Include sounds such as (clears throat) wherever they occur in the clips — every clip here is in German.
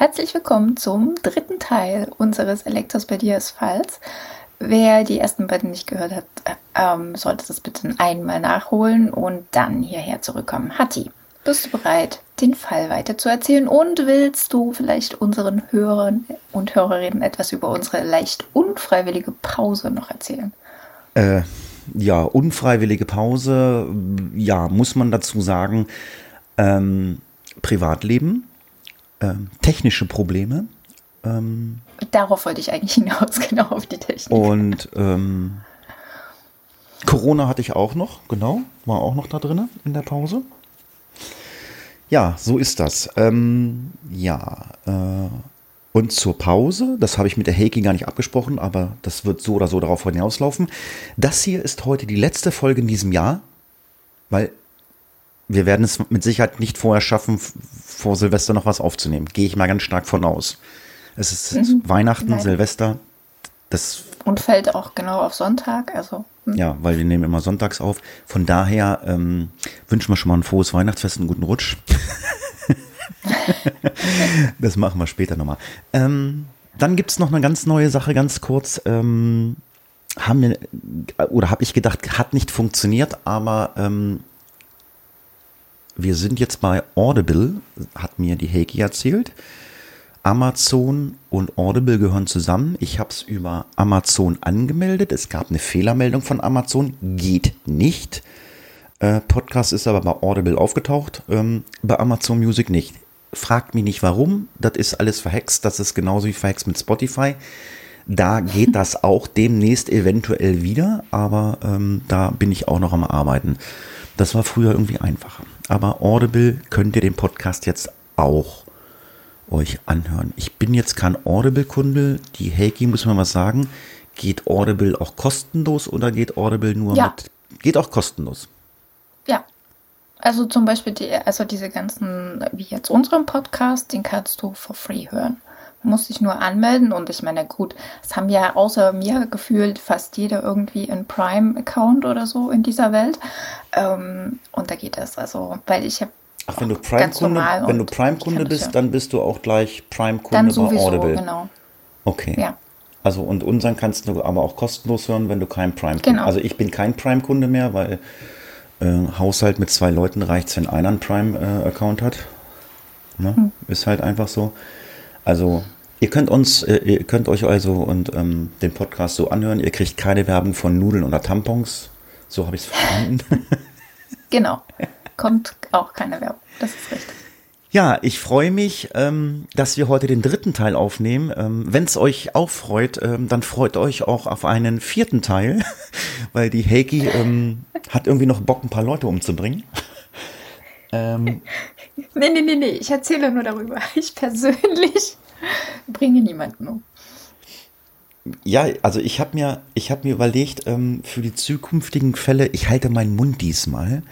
Herzlich willkommen zum dritten Teil unseres Elektros bei dir Falls. Wer die ersten beiden nicht gehört hat, ähm, sollte das bitte einmal nachholen und dann hierher zurückkommen. Hatti, bist du bereit, den Fall weiterzuerzählen und willst du vielleicht unseren Hörern und Hörerinnen etwas über unsere leicht unfreiwillige Pause noch erzählen? Äh, ja, unfreiwillige Pause, ja, muss man dazu sagen, ähm, Privatleben ähm, technische Probleme. Ähm, Darauf wollte ich eigentlich hinaus, (laughs) genau auf die Technik. Und ähm, Corona hatte ich auch noch, genau, war auch noch da drin in der Pause. Ja, so ist das. Ähm, ja, äh, und zur Pause, das habe ich mit der Heiki gar nicht abgesprochen, aber das wird so oder so darauf hinauslaufen. Das hier ist heute die letzte Folge in diesem Jahr, weil wir werden es mit Sicherheit nicht vorher schaffen, vor Silvester noch was aufzunehmen. Gehe ich mal ganz stark von aus. Es ist mhm. Weihnachten, Nein. Silvester. Das und fällt auch genau auf Sonntag. Also, hm. Ja, weil wir nehmen immer sonntags auf. Von daher ähm, wünschen wir schon mal ein frohes Weihnachtsfest, einen guten Rutsch. (laughs) das machen wir später nochmal. Ähm, dann gibt es noch eine ganz neue Sache, ganz kurz. Ähm, haben wir, oder habe ich gedacht, hat nicht funktioniert, aber ähm, wir sind jetzt bei Audible, hat mir die Heiki erzählt. Amazon und Audible gehören zusammen. Ich habe es über Amazon angemeldet. Es gab eine Fehlermeldung von Amazon. Geht nicht. Äh, Podcast ist aber bei Audible aufgetaucht, ähm, bei Amazon Music nicht. Fragt mich nicht warum. Das ist alles verhext. Das ist genauso wie verhext mit Spotify. Da geht das (laughs) auch demnächst eventuell wieder, aber ähm, da bin ich auch noch am Arbeiten. Das war früher irgendwie einfacher. Aber Audible könnt ihr den Podcast jetzt auch euch anhören. Ich bin jetzt kein Audible-Kunde. Die Heiki muss man was sagen. Geht Audible auch kostenlos oder geht Audible nur ja. mit? Geht auch kostenlos. Ja. Also zum Beispiel die, also diese ganzen, wie jetzt unseren Podcast, den kannst du for free hören muss sich nur anmelden und ich meine, gut, es haben ja außer mir gefühlt fast jeder irgendwie einen Prime-Account oder so in dieser Welt. Ähm, und da geht es. Also, weil ich habe Ach, wenn du Prime-Kunde, wenn du Prime-Kunde bist, dann bist du auch gleich Prime-Kunde bei Audible. Genau. Okay. Ja. Also und unseren kannst du aber auch kostenlos hören, wenn du kein Prime-Kunde. Genau. Also ich bin kein Prime-Kunde mehr, weil äh, Haushalt mit zwei Leuten reicht, wenn einer einen Prime-Account äh, hat. Ne? Hm. Ist halt einfach so. Also ihr könnt uns, äh, ihr könnt euch also und ähm, den Podcast so anhören. Ihr kriegt keine Werbung von Nudeln oder Tampons. So habe ich es verstanden. (laughs) genau. Kommt auch keine Werbung. Das ist richtig. Ja, ich freue mich, ähm, dass wir heute den dritten Teil aufnehmen. Ähm, Wenn es euch auch freut, ähm, dann freut euch auch auf einen vierten Teil, (laughs) weil die Heiki ähm, hat irgendwie noch Bock, ein paar Leute umzubringen. Ähm, (laughs) nee, nee, nee, nee, ich erzähle nur darüber. (laughs) Ich persönlich (laughs) bringe niemanden um. Ja, also ich habe mir, hab mir überlegt, ähm, für die zukünftigen Fälle, ich halte meinen Mund diesmal.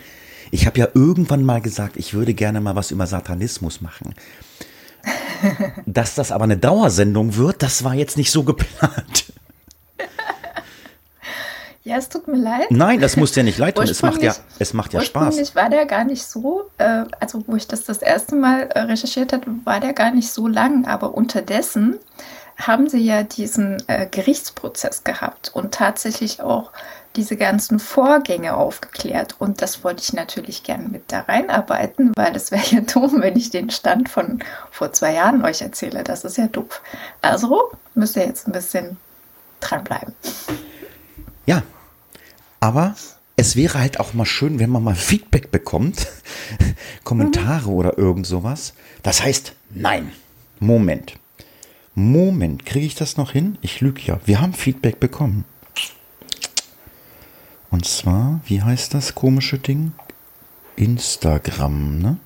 Ich habe ja irgendwann mal gesagt, ich würde gerne mal was über Satanismus machen. Dass das aber eine Dauersendung wird, das war jetzt nicht so geplant. Ja, es tut mir leid. Nein, das muss ja nicht leid tun. Es macht ja, es macht ja Spaß. War der gar nicht so, äh, also wo ich das das erste Mal äh, recherchiert habe, war der gar nicht so lang. Aber unterdessen haben sie ja diesen äh, Gerichtsprozess gehabt und tatsächlich auch diese ganzen Vorgänge aufgeklärt. Und das wollte ich natürlich gerne mit da reinarbeiten, weil es wäre ja (laughs) dumm, wenn ich den Stand von vor zwei Jahren euch erzähle. Das ist ja doof. Also müsst ihr jetzt ein bisschen dranbleiben. Ja, aber es wäre halt auch mal schön, wenn man mal Feedback bekommt, (laughs) Kommentare mhm. oder irgend sowas. Das heißt, nein, Moment. Moment, kriege ich das noch hin? Ich lüge ja. Wir haben Feedback bekommen. Und zwar, wie heißt das komische Ding? Instagram, ne?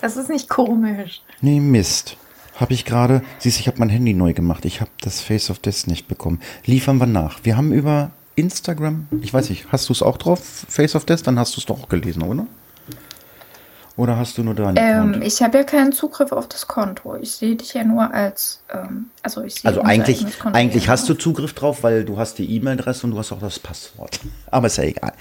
Das ist nicht komisch. Nee, Mist. Habe ich gerade, siehst ich habe mein Handy neu gemacht. Ich habe das Face of Death nicht bekommen. Liefern wir nach. Wir haben über Instagram, ich weiß nicht, hast du es auch drauf, Face of Death? Dann hast du es doch auch gelesen, oder? Oder hast du nur deinen ähm, Ich habe ja keinen Zugriff auf das Konto. Ich sehe dich ja nur als, ähm, also ich sehe Also eigentlich, eigentlich hast du Zugriff drauf, weil du hast die E-Mail-Adresse und du hast auch das Passwort. (laughs) Aber ist ja egal.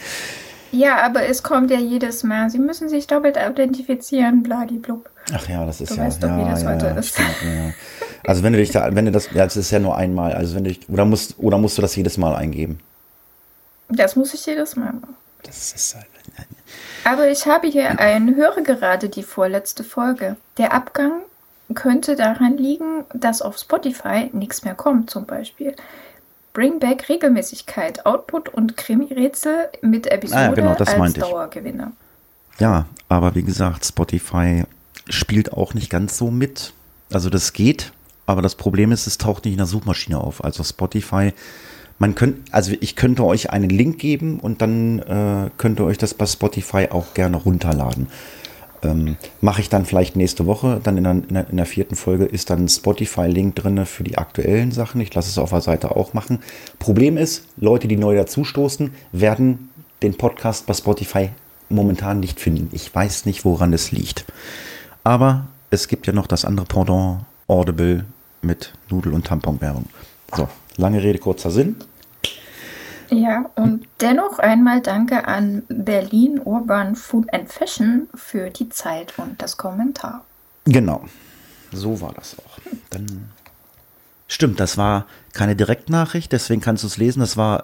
Ja, aber es kommt ja jedes Mal. Sie müssen sich doppelt authentifizieren, bladiblub. Ach ja, das ist du ja. Weißt doch, ja, wie das ja, heute ja, ist. Stimmt, ja. Also wenn du dich da, wenn du das, ja, das ist ja nur einmal. Also wenn du dich, oder musst, oder musst du das jedes Mal eingeben? Das muss ich jedes Mal machen. Das ist halt. Aber ich habe hier einen, höre gerade die vorletzte Folge. Der Abgang könnte daran liegen, dass auf Spotify nichts mehr kommt, zum Beispiel. Bring Back Regelmäßigkeit, Output und Krimi-Rätsel mit Episode Ah, genau, das als. Dauergewinner. Ja, aber wie gesagt, Spotify spielt auch nicht ganz so mit. Also das geht, aber das Problem ist, es taucht nicht in der Suchmaschine auf. Also Spotify, man könnte, also ich könnte euch einen Link geben und dann äh, könnt ihr euch das bei Spotify auch gerne runterladen. Ähm, Mache ich dann vielleicht nächste Woche. Dann in der, in der, in der vierten Folge ist dann ein Spotify-Link drin für die aktuellen Sachen. Ich lasse es auf der Seite auch machen. Problem ist, Leute, die neu dazustoßen, werden den Podcast bei Spotify momentan nicht finden. Ich weiß nicht, woran es liegt. Aber es gibt ja noch das andere Pendant Audible mit Nudel- und Tamponwerbung. So, lange Rede, kurzer Sinn. Ja, und dennoch einmal danke an Berlin Urban Food and Fashion für die Zeit und das Kommentar. Genau, so war das auch. Dann stimmt, das war keine Direktnachricht, deswegen kannst du es lesen. Das war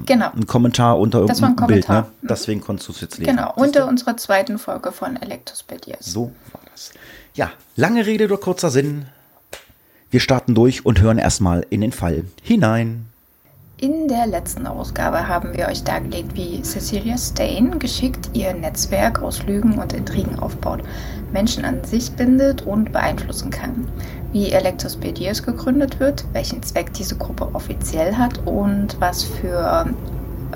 äh, Genau. ein Kommentar unter Das war ein irgendeinem Bild. Ne? Kommentar. Mhm. Deswegen konntest du es jetzt lesen. Genau, unter unserer zweiten Folge von Electrospedias. So war das. Ja, lange Rede oder kurzer Sinn. Wir starten durch und hören erstmal in den Fall hinein. In der letzten Ausgabe haben wir euch dargelegt, wie Cecilia Stain geschickt ihr Netzwerk aus Lügen und Intrigen aufbaut, Menschen an sich bindet und beeinflussen kann, wie Electrospedias gegründet wird, welchen Zweck diese Gruppe offiziell hat und was für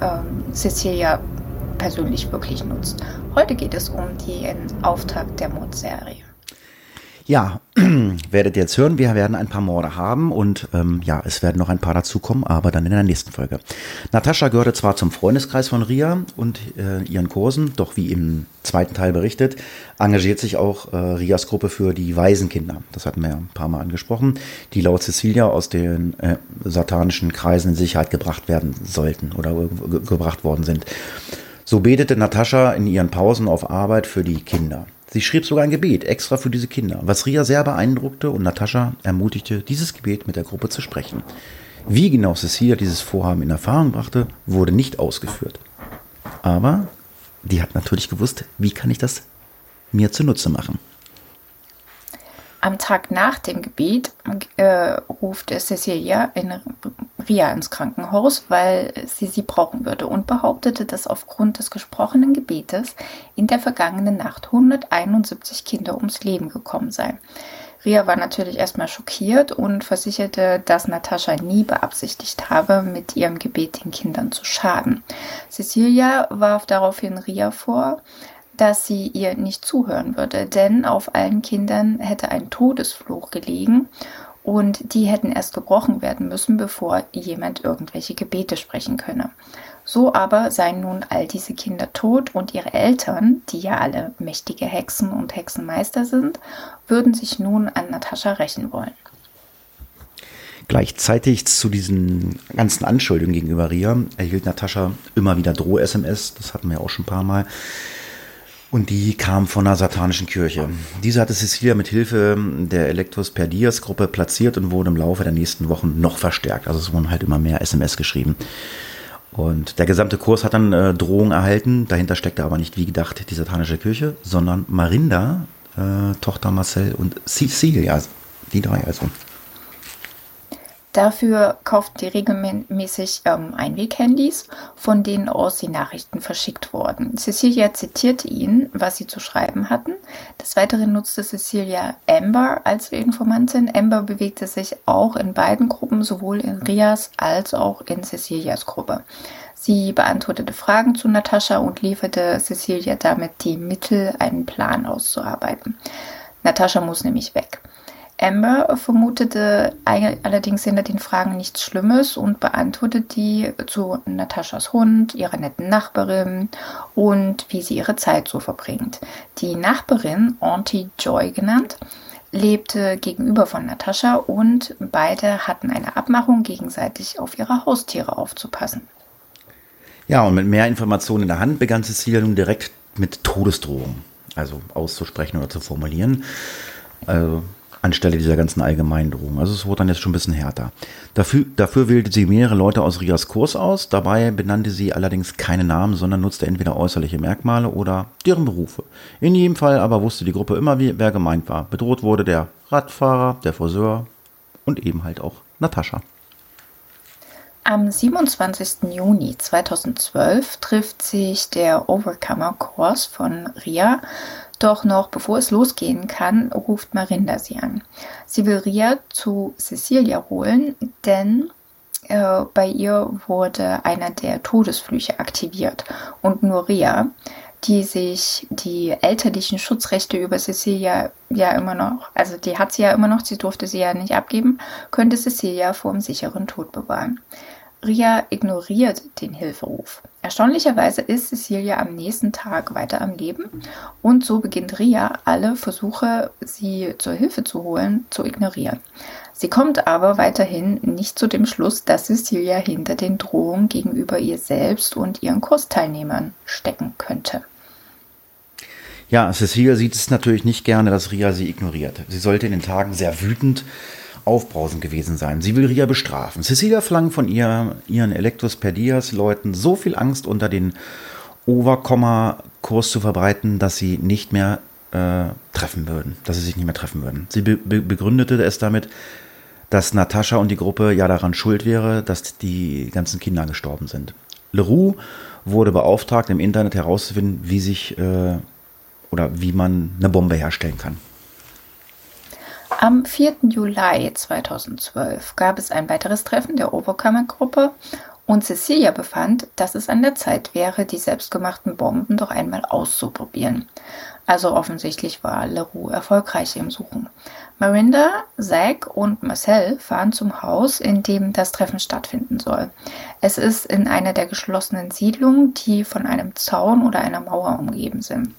ähm, Cecilia persönlich wirklich nutzt. Heute geht es um den Auftakt der Mordserie. Ja, (clears throat) werdet ihr jetzt hören, wir werden ein paar Morde haben und ähm, ja, es werden noch ein paar dazukommen, aber dann in der nächsten Folge. Natascha gehörte zwar zum Freundeskreis von Ria und äh, ihren Kursen, doch wie im zweiten Teil berichtet, engagiert sich auch äh, Rias Gruppe für die Waisenkinder. Das hatten wir ja ein paar Mal angesprochen, die laut Cecilia aus den äh, satanischen Kreisen in Sicherheit gebracht werden sollten oder ge gebracht worden sind. So betete Natascha in ihren Pausen auf Arbeit für die Kinder. Sie schrieb sogar ein Gebet extra für diese Kinder, was Ria sehr beeindruckte und Natascha ermutigte, dieses Gebet mit der Gruppe zu sprechen. Wie genau Cecilia dieses Vorhaben in Erfahrung brachte, wurde nicht ausgeführt. Aber die hat natürlich gewusst, wie kann ich das mir zunutze machen. Am Tag nach dem Gebet äh, ruft Cecilia in Ria ins Krankenhaus, weil sie sie brauchen würde und behauptete, dass aufgrund des gesprochenen Gebetes in der vergangenen Nacht 171 Kinder ums Leben gekommen seien. Ria war natürlich erstmal schockiert und versicherte, dass Natascha nie beabsichtigt habe, mit ihrem Gebet den Kindern zu schaden. Cecilia warf daraufhin Ria vor, dass sie ihr nicht zuhören würde, denn auf allen Kindern hätte ein Todesfluch gelegen und die hätten erst gebrochen werden müssen, bevor jemand irgendwelche Gebete sprechen könne. So aber seien nun all diese Kinder tot und ihre Eltern, die ja alle mächtige Hexen und Hexenmeister sind, würden sich nun an Natascha rächen wollen. Gleichzeitig zu diesen ganzen Anschuldigungen gegenüber Ria erhielt Natascha immer wieder Droh-SMS, das hatten wir auch schon ein paar Mal. Und die kam von einer satanischen Kirche. Diese hatte Cecilia mit Hilfe der Electros per Dias Gruppe platziert und wurde im Laufe der nächsten Wochen noch verstärkt. Also es wurden halt immer mehr SMS geschrieben. Und der gesamte Kurs hat dann äh, Drohungen erhalten. Dahinter steckte aber nicht wie gedacht die satanische Kirche, sondern Marinda, äh, Tochter Marcel und Cecilia. Die drei also. Dafür kauften die regelmäßig ähm, Einweghandys, von denen aus die Nachrichten verschickt wurden. Cecilia zitierte ihnen, was sie zu schreiben hatten. Des Weiteren nutzte Cecilia Amber als Informantin. Amber bewegte sich auch in beiden Gruppen, sowohl in Rias als auch in Cecilias Gruppe. Sie beantwortete Fragen zu Natascha und lieferte Cecilia damit die Mittel, einen Plan auszuarbeiten. Natascha muss nämlich weg. Amber vermutete allerdings hinter den Fragen nichts Schlimmes und beantwortet die zu Nataschas Hund, ihrer netten Nachbarin und wie sie ihre Zeit so verbringt. Die Nachbarin, Auntie Joy genannt, lebte gegenüber von Natascha und beide hatten eine Abmachung, gegenseitig auf ihre Haustiere aufzupassen. Ja, und mit mehr Informationen in der Hand begann Cecilia nun direkt mit Todesdrohungen, also auszusprechen oder zu formulieren. Also anstelle dieser ganzen allgemeinen Drohungen. Also es wurde dann jetzt schon ein bisschen härter. Dafür, dafür wählte sie mehrere Leute aus Rias Kurs aus. Dabei benannte sie allerdings keine Namen, sondern nutzte entweder äußerliche Merkmale oder deren Berufe. In jedem Fall aber wusste die Gruppe immer, wer gemeint war. Bedroht wurde der Radfahrer, der Friseur und eben halt auch Natascha. Am 27. Juni 2012 trifft sich der Overcomer Kurs von Ria doch noch bevor es losgehen kann, ruft Marinda sie an. Sie will Ria zu Cecilia holen, denn äh, bei ihr wurde einer der Todesflüche aktiviert und nur Ria, die sich die elterlichen Schutzrechte über Cecilia ja immer noch, also die hat sie ja immer noch, sie durfte sie ja nicht abgeben, könnte Cecilia vor dem sicheren Tod bewahren. Ria ignoriert den Hilferuf. Erstaunlicherweise ist Cecilia am nächsten Tag weiter am Leben und so beginnt Ria alle Versuche, sie zur Hilfe zu holen, zu ignorieren. Sie kommt aber weiterhin nicht zu dem Schluss, dass Cecilia hinter den Drohungen gegenüber ihr selbst und ihren Kursteilnehmern stecken könnte. Ja, Cecilia sieht es natürlich nicht gerne, dass Ria sie ignoriert. Sie sollte in den Tagen sehr wütend aufbrausend gewesen sein. Sie will Ria bestrafen. Cecilia verlangt von ihr, ihren Elektrosperdias-Leuten so viel Angst unter den Overkomma-Kurs zu verbreiten, dass sie nicht mehr äh, treffen würden, dass sie sich nicht mehr treffen würden. Sie be begründete es damit, dass Natascha und die Gruppe ja daran schuld wäre, dass die ganzen Kinder gestorben sind. Leroux wurde beauftragt, im Internet herauszufinden, wie sich äh, oder wie man eine Bombe herstellen kann. Am 4. Juli 2012 gab es ein weiteres Treffen der Overcomer-Gruppe und Cecilia befand, dass es an der Zeit wäre, die selbstgemachten Bomben doch einmal auszuprobieren. Also offensichtlich war Leroux erfolgreich im Suchen. Marinda, Zack und Marcel fahren zum Haus, in dem das Treffen stattfinden soll. Es ist in einer der geschlossenen Siedlungen, die von einem Zaun oder einer Mauer umgeben sind.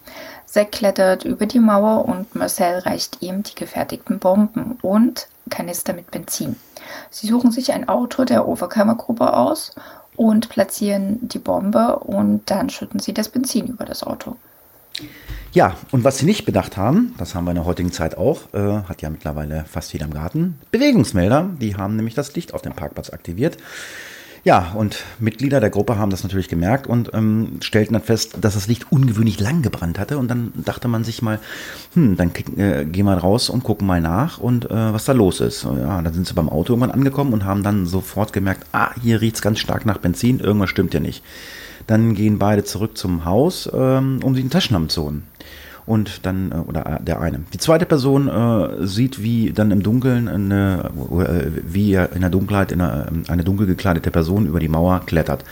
Zack klettert über die Mauer und Marcel reicht ihm die gefertigten Bomben und Kanister mit Benzin. Sie suchen sich ein Auto der Overkammergruppe aus und platzieren die Bombe und dann schütten sie das Benzin über das Auto. Ja, und was sie nicht bedacht haben, das haben wir in der heutigen Zeit auch, äh, hat ja mittlerweile fast jeder im Garten, Bewegungsmelder, die haben nämlich das Licht auf dem Parkplatz aktiviert. Ja, und Mitglieder der Gruppe haben das natürlich gemerkt und ähm, stellten dann fest, dass das Licht ungewöhnlich lang gebrannt hatte. Und dann dachte man sich mal, hm, dann äh, gehen wir raus und gucken mal nach und äh, was da los ist. Ja, dann sind sie beim Auto irgendwann angekommen und haben dann sofort gemerkt, ah, hier riecht's ganz stark nach Benzin, irgendwas stimmt ja nicht. Dann gehen beide zurück zum Haus, ähm, um sich einen Taschenlampen zu holen und dann, äh, oder der eine. Die zweite Person äh, sieht, wie dann im Dunkeln eine, äh, wie in der Dunkelheit eine, eine dunkel gekleidete Person über die Mauer klettert.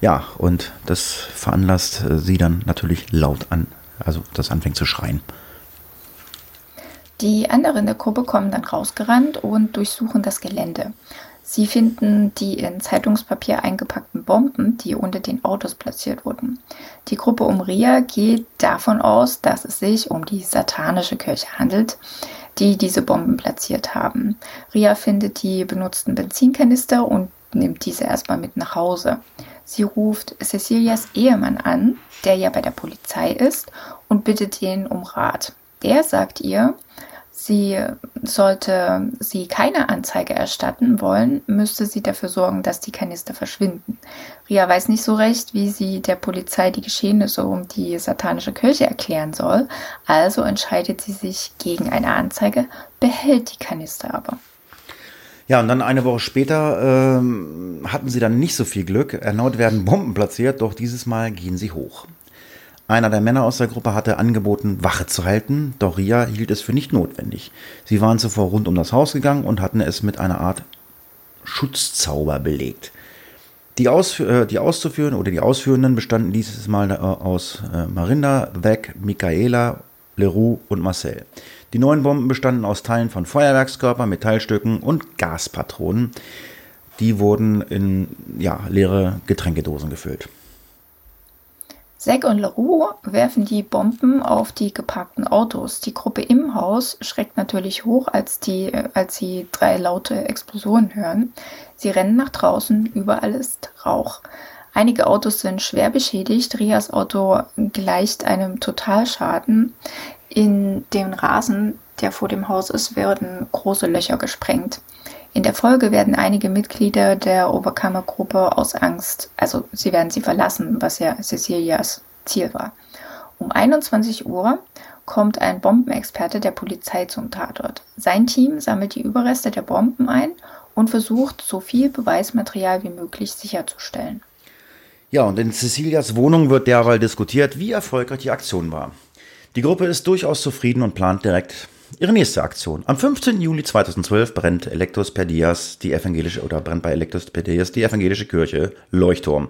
Ja, und das veranlasst äh, sie dann natürlich laut an, also das anfängt zu schreien. Die anderen der Gruppe kommen dann rausgerannt und durchsuchen das Gelände. Sie finden die in Zeitungspapier eingepackten Bomben, die unter den Autos platziert wurden. Die Gruppe um Ria geht davon aus, dass es sich um die satanische Kirche handelt, die diese Bomben platziert haben. Ria findet die benutzten Benzinkanister und nimmt diese erstmal mit nach Hause. Sie ruft Cecilias Ehemann an, der ja bei der Polizei ist, und bittet ihn um Rat. Der sagt ihr, Sie sollte sie keine Anzeige erstatten wollen, müsste sie dafür sorgen, dass die Kanister verschwinden. Ria weiß nicht so recht, wie sie der Polizei die Geschehnisse um die satanische Kirche erklären soll, also entscheidet sie sich gegen eine Anzeige, behält die Kanister aber. Ja, und dann eine Woche später ähm, hatten sie dann nicht so viel Glück. Erneut werden Bomben platziert, doch dieses Mal gehen sie hoch. Einer der Männer aus der Gruppe hatte angeboten, Wache zu halten, doch Ria hielt es für nicht notwendig. Sie waren zuvor rund um das Haus gegangen und hatten es mit einer Art Schutzzauber belegt. Die, Aus, äh, die auszuführen oder die Ausführenden bestanden dieses Mal äh, aus äh, Marinda, Beck, Michaela, Leroux und Marcel. Die neuen Bomben bestanden aus Teilen von Feuerwerkskörpern, Metallstücken und Gaspatronen. Die wurden in ja, leere Getränkedosen gefüllt. Zack und LaRue werfen die Bomben auf die geparkten Autos. Die Gruppe im Haus schreckt natürlich hoch, als, die, als sie drei laute Explosionen hören. Sie rennen nach draußen, überall ist Rauch. Einige Autos sind schwer beschädigt. Rias Auto gleicht einem Totalschaden. In dem Rasen, der vor dem Haus ist, werden große Löcher gesprengt. In der Folge werden einige Mitglieder der Overkammergruppe aus Angst, also sie werden sie verlassen, was ja Cecilias Ziel war. Um 21 Uhr kommt ein Bombenexperte der Polizei zum Tatort. Sein Team sammelt die Überreste der Bomben ein und versucht, so viel Beweismaterial wie möglich sicherzustellen. Ja, und in Cecilias Wohnung wird derweil diskutiert, wie erfolgreich die Aktion war. Die Gruppe ist durchaus zufrieden und plant direkt Ihre nächste Aktion. Am 15. Juli 2012 brennt Electus per Dias die evangelische oder brennt bei Electus per Dias die evangelische Kirche Leuchtturm.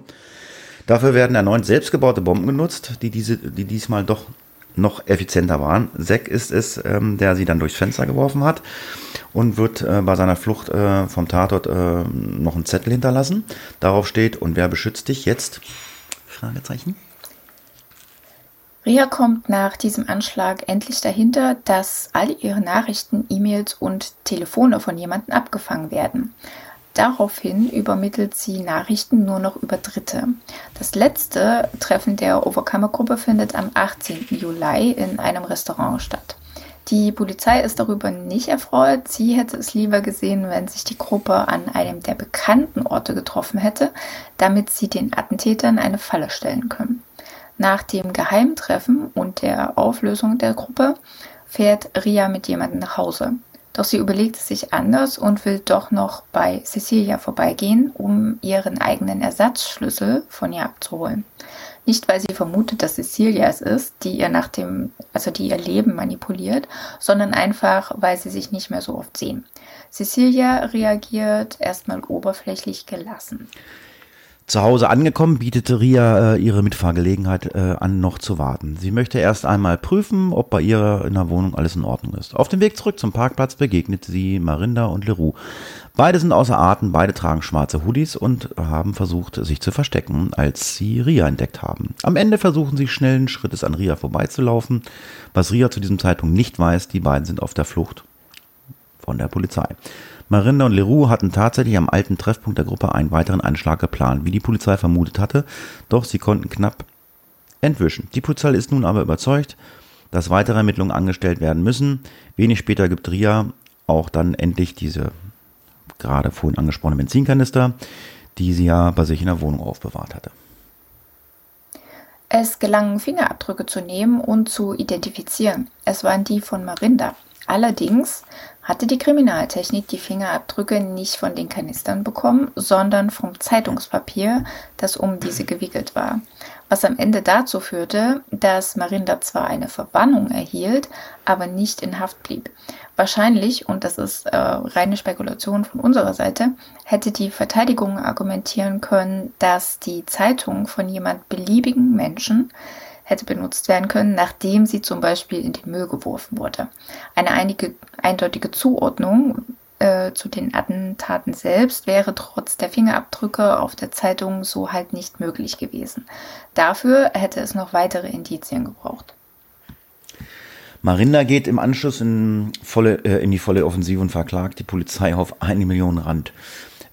Dafür werden erneut selbstgebaute Bomben genutzt, die, diese, die diesmal doch noch effizienter waren. Zack ist es, ähm, der sie dann durchs Fenster geworfen hat und wird äh, bei seiner Flucht äh, vom Tatort äh, noch einen Zettel hinterlassen. Darauf steht, und wer beschützt dich jetzt? Fragezeichen. Ria kommt nach diesem Anschlag endlich dahinter, dass all ihre Nachrichten, E-Mails und Telefone von jemandem abgefangen werden. Daraufhin übermittelt sie Nachrichten nur noch über Dritte. Das letzte Treffen der Overkammer-Gruppe findet am 18. Juli in einem Restaurant statt. Die Polizei ist darüber nicht erfreut. Sie hätte es lieber gesehen, wenn sich die Gruppe an einem der bekannten Orte getroffen hätte, damit sie den Attentätern eine Falle stellen können. Nach dem Geheimtreffen und der Auflösung der Gruppe fährt Ria mit jemandem nach Hause. Doch sie überlegt es sich anders und will doch noch bei Cecilia vorbeigehen, um ihren eigenen Ersatzschlüssel von ihr abzuholen. Nicht, weil sie vermutet, dass Cecilia es ist, die ihr nach dem, also die ihr Leben manipuliert, sondern einfach, weil sie sich nicht mehr so oft sehen. Cecilia reagiert erstmal oberflächlich gelassen. Zu Hause angekommen, bietete Ria äh, ihre Mitfahrgelegenheit äh, an, noch zu warten. Sie möchte erst einmal prüfen, ob bei ihr in der Wohnung alles in Ordnung ist. Auf dem Weg zurück zum Parkplatz begegnet sie Marinda und Leroux. Beide sind außer Atem, beide tragen schwarze Hoodies und haben versucht, sich zu verstecken, als sie Ria entdeckt haben. Am Ende versuchen sie schnellen Schrittes an Ria vorbeizulaufen. Was Ria zu diesem Zeitpunkt nicht weiß, die beiden sind auf der Flucht von der Polizei. Marinda und Leroux hatten tatsächlich am alten Treffpunkt der Gruppe einen weiteren Anschlag geplant, wie die Polizei vermutet hatte, doch sie konnten knapp entwischen. Die Polizei ist nun aber überzeugt, dass weitere Ermittlungen angestellt werden müssen. Wenig später gibt Ria auch dann endlich diese gerade vorhin angesprochene Benzinkanister, die sie ja bei sich in der Wohnung aufbewahrt hatte. Es gelang, Fingerabdrücke zu nehmen und zu identifizieren. Es waren die von Marinda. Allerdings hatte die Kriminaltechnik die Fingerabdrücke nicht von den Kanistern bekommen, sondern vom Zeitungspapier, das um diese gewickelt war. Was am Ende dazu führte, dass Marinda zwar eine Verbannung erhielt, aber nicht in Haft blieb. Wahrscheinlich, und das ist äh, reine Spekulation von unserer Seite, hätte die Verteidigung argumentieren können, dass die Zeitung von jemand beliebigen Menschen hätte benutzt werden können, nachdem sie zum Beispiel in den Müll geworfen wurde. Eine einige, eindeutige Zuordnung äh, zu den Attentaten selbst wäre trotz der Fingerabdrücke auf der Zeitung so halt nicht möglich gewesen. Dafür hätte es noch weitere Indizien gebraucht. Marinda geht im Anschluss in, volle, äh, in die volle Offensive und verklagt die Polizei auf eine Million Rand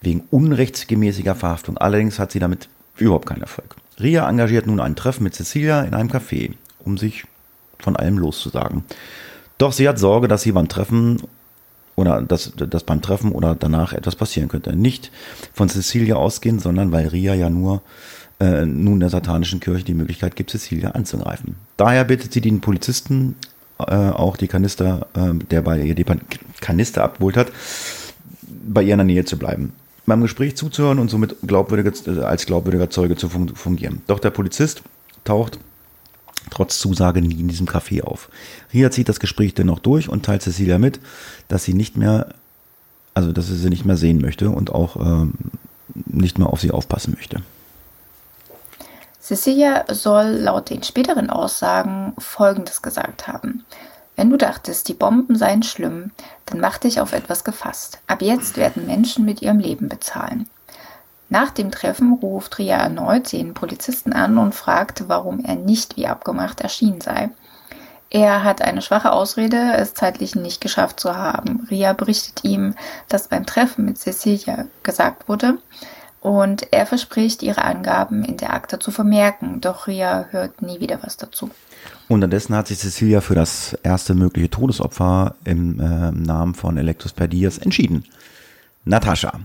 wegen unrechtsgemäßiger Verhaftung. Allerdings hat sie damit überhaupt keinen Erfolg. Ria engagiert nun ein Treffen mit Cecilia in einem Café, um sich von allem loszusagen. Doch sie hat Sorge, dass sie beim Treffen oder dass, dass beim Treffen oder danach etwas passieren könnte. Nicht von Cecilia ausgehen, sondern weil Ria ja nur äh, nun der satanischen Kirche die Möglichkeit gibt, Cecilia anzugreifen. Daher bittet sie den Polizisten, äh, auch die Kanister, äh, der bei ihr die Kanister abgeholt hat, bei ihr in der Nähe zu bleiben, beim Gespräch zuzuhören und somit glaubwürdiger, als glaubwürdiger Zeuge zu fungieren. Doch der Polizist taucht trotz Zusage nie in diesem Café auf. Ria zieht das Gespräch dennoch durch und teilt Cecilia mit, dass sie nicht mehr, also dass sie sie nicht mehr sehen möchte und auch ähm, nicht mehr auf sie aufpassen möchte. Cecilia soll laut den späteren Aussagen Folgendes gesagt haben. Wenn du dachtest, die Bomben seien schlimm, dann mach dich auf etwas gefasst. Ab jetzt werden Menschen mit ihrem Leben bezahlen. Nach dem Treffen ruft Ria erneut den Polizisten an und fragt, warum er nicht wie abgemacht erschienen sei. Er hat eine schwache Ausrede, es zeitlich nicht geschafft zu haben. Ria berichtet ihm, dass beim Treffen mit Cecilia gesagt wurde, und er verspricht, ihre Angaben in der Akte zu vermerken, doch Ria hört nie wieder was dazu. Unterdessen hat sich Cecilia für das erste mögliche Todesopfer im äh, Namen von Electus Perdias entschieden. Natascha.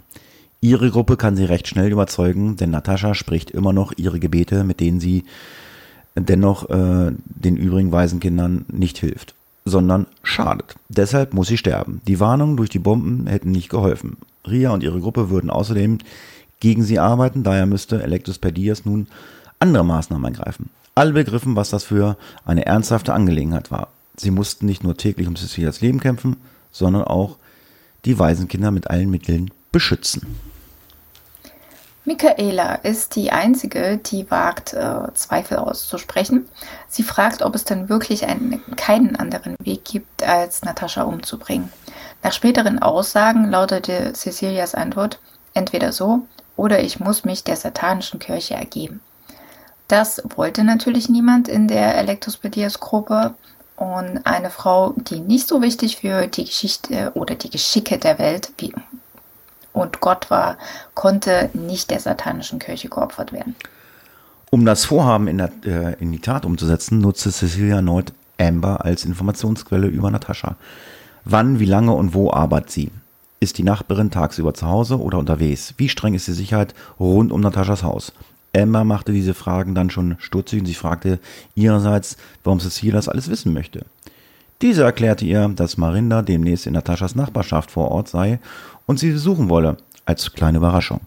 Ihre Gruppe kann sie recht schnell überzeugen, denn Natascha spricht immer noch ihre Gebete, mit denen sie dennoch äh, den übrigen Waisenkindern nicht hilft, sondern schadet. Deshalb muss sie sterben. Die Warnungen durch die Bomben hätten nicht geholfen. Ria und ihre Gruppe würden außerdem gegen sie arbeiten, daher müsste Electus Perdias nun andere Maßnahmen ergreifen. Alle begriffen, was das für eine ernsthafte Angelegenheit war. Sie mussten nicht nur täglich um Cecilias Leben kämpfen, sondern auch die Waisenkinder mit allen Mitteln beschützen. Michaela ist die Einzige, die wagt, äh, Zweifel auszusprechen. Sie fragt, ob es denn wirklich einen, keinen anderen Weg gibt, als Natascha umzubringen. Nach späteren Aussagen lautete Cecilias Antwort entweder so oder ich muss mich der satanischen Kirche ergeben. Das wollte natürlich niemand in der Elektrospedias-Gruppe und eine Frau, die nicht so wichtig für die Geschichte oder die Geschicke der Welt wie und Gott war, konnte nicht der satanischen Kirche geopfert werden. Um das Vorhaben in, der, äh, in die Tat umzusetzen, nutzte Cecilia erneut Amber als Informationsquelle über Natascha. Wann, wie lange und wo arbeitet sie? Ist die Nachbarin tagsüber zu Hause oder unterwegs? Wie streng ist die Sicherheit rund um Nataschas Haus? Emma machte diese Fragen dann schon stutzig und sie fragte ihrerseits, warum Cecilia das alles wissen möchte. Diese erklärte ihr, dass Marinda demnächst in Nataschas Nachbarschaft vor Ort sei und sie besuchen wolle, als kleine Überraschung.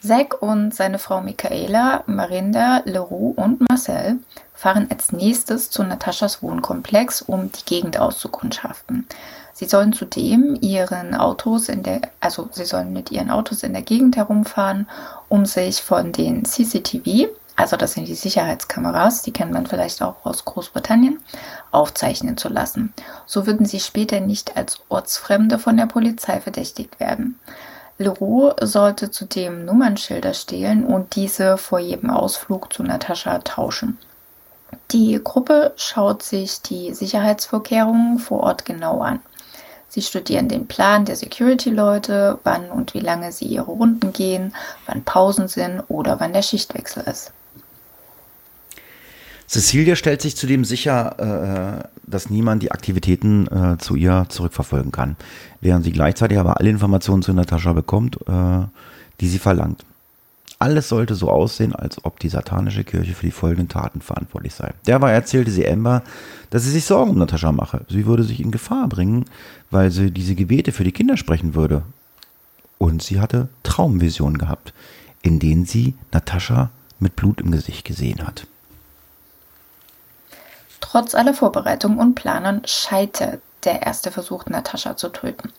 Zack und seine Frau Michaela, Marinda, Leroux und Marcel fahren als nächstes zu Nataschas Wohnkomplex, um die Gegend auszukundschaften. Sie sollen zudem ihren Autos in der, also sie sollen mit ihren Autos in der Gegend herumfahren, um sich von den CCTV, also das sind die Sicherheitskameras, die kennt man vielleicht auch aus Großbritannien, aufzeichnen zu lassen. So würden sie später nicht als Ortsfremde von der Polizei verdächtigt werden. Leroux sollte zudem Nummernschilder stehlen und diese vor jedem Ausflug zu Natascha tauschen. Die Gruppe schaut sich die Sicherheitsvorkehrungen vor Ort genau an. Sie studieren den Plan der Security-Leute, wann und wie lange sie ihre Runden gehen, wann Pausen sind oder wann der Schichtwechsel ist. Cecilia stellt sich zudem sicher, äh, dass niemand die Aktivitäten äh, zu ihr zurückverfolgen kann, während sie gleichzeitig aber alle Informationen zu Natascha bekommt, äh, die sie verlangt. Alles sollte so aussehen, als ob die satanische Kirche für die folgenden Taten verantwortlich sei. Derweil erzählte sie Amber, dass sie sich Sorgen um Natascha mache. Sie würde sich in Gefahr bringen, weil sie diese Gebete für die Kinder sprechen würde. Und sie hatte Traumvisionen gehabt, in denen sie Natascha mit Blut im Gesicht gesehen hat. Trotz aller Vorbereitungen und Planern scheitert der erste Versuch, Natascha zu töten.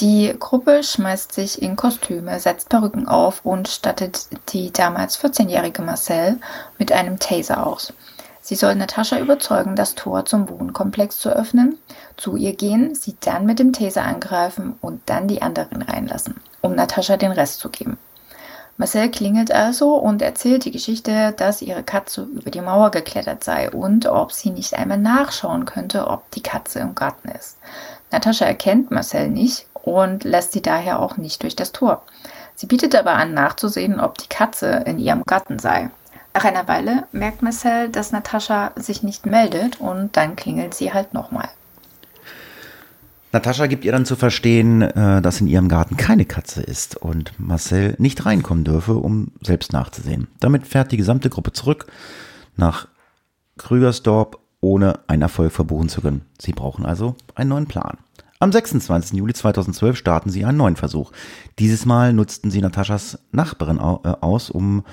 Die Gruppe schmeißt sich in Kostüme, setzt Perücken auf und stattet die damals 14-jährige Marcel mit einem Taser aus. Sie soll Natascha überzeugen, das Tor zum Wohnkomplex zu öffnen, zu ihr gehen, sie dann mit dem Taser angreifen und dann die anderen reinlassen, um Natascha den Rest zu geben. Marcel klingelt also und erzählt die Geschichte, dass ihre Katze über die Mauer geklettert sei und ob sie nicht einmal nachschauen könnte, ob die Katze im Garten ist. Natascha erkennt Marcel nicht und lässt sie daher auch nicht durch das Tor. Sie bietet aber an, nachzusehen, ob die Katze in ihrem Garten sei. Nach einer Weile merkt Marcel, dass Natascha sich nicht meldet und dann klingelt sie halt nochmal. Natascha gibt ihr dann zu verstehen, äh, dass in ihrem Garten keine Katze ist und Marcel nicht reinkommen dürfe, um selbst nachzusehen. Damit fährt die gesamte Gruppe zurück nach Krügersdorp, ohne einen Erfolg verbuchen zu können. Sie brauchen also einen neuen Plan. Am 26. Juli 2012 starten sie einen neuen Versuch. Dieses Mal nutzten sie Nataschas Nachbarin äh, aus, um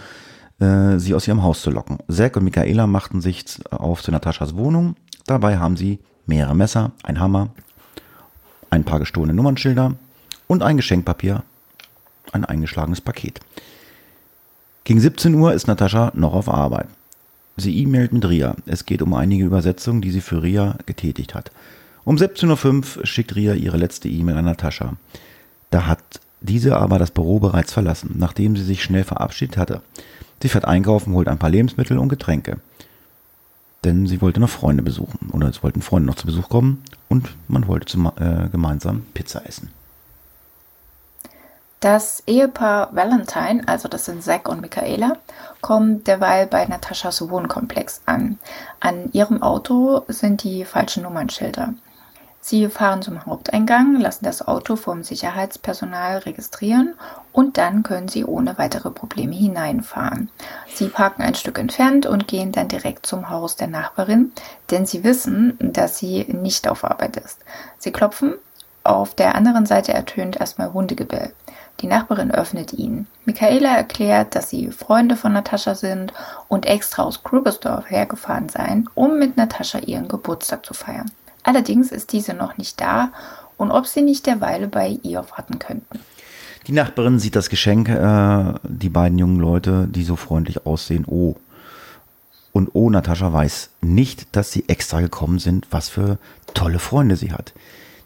äh, sie aus ihrem Haus zu locken. Zack und Michaela machten sich auf zu Nataschas Wohnung. Dabei haben sie mehrere Messer, ein Hammer, ein paar gestohlene Nummernschilder und ein Geschenkpapier, ein eingeschlagenes Paket. Gegen 17 Uhr ist Natascha noch auf Arbeit. Sie e-mailt mit Ria. Es geht um einige Übersetzungen, die sie für Ria getätigt hat. Um 17.05 Uhr schickt Ria ihre letzte E-Mail an Natascha. Da hat diese aber das Büro bereits verlassen, nachdem sie sich schnell verabschiedet hatte. Sie fährt einkaufen, holt ein paar Lebensmittel und Getränke. Denn sie wollte noch Freunde besuchen. Oder es wollten Freunde noch zu Besuch kommen und man wollte zum, äh, gemeinsam Pizza essen. Das Ehepaar Valentine, also das sind Zack und Michaela, kommt derweil bei Nataschas Wohnkomplex an. An ihrem Auto sind die falschen Nummernschilder. Sie fahren zum Haupteingang, lassen das Auto vom Sicherheitspersonal registrieren und dann können sie ohne weitere Probleme hineinfahren. Sie parken ein Stück entfernt und gehen dann direkt zum Haus der Nachbarin, denn sie wissen, dass sie nicht auf Arbeit ist. Sie klopfen, auf der anderen Seite ertönt erstmal Hundegebell. Die Nachbarin öffnet ihn. Michaela erklärt, dass sie Freunde von Natascha sind und extra aus Grubersdorf hergefahren seien, um mit Natascha ihren Geburtstag zu feiern. Allerdings ist diese noch nicht da und ob sie nicht derweile bei ihr warten könnten. Die Nachbarin sieht das Geschenk, äh, die beiden jungen Leute, die so freundlich aussehen. Oh. Und oh, Natascha weiß nicht, dass sie extra gekommen sind, was für tolle Freunde sie hat.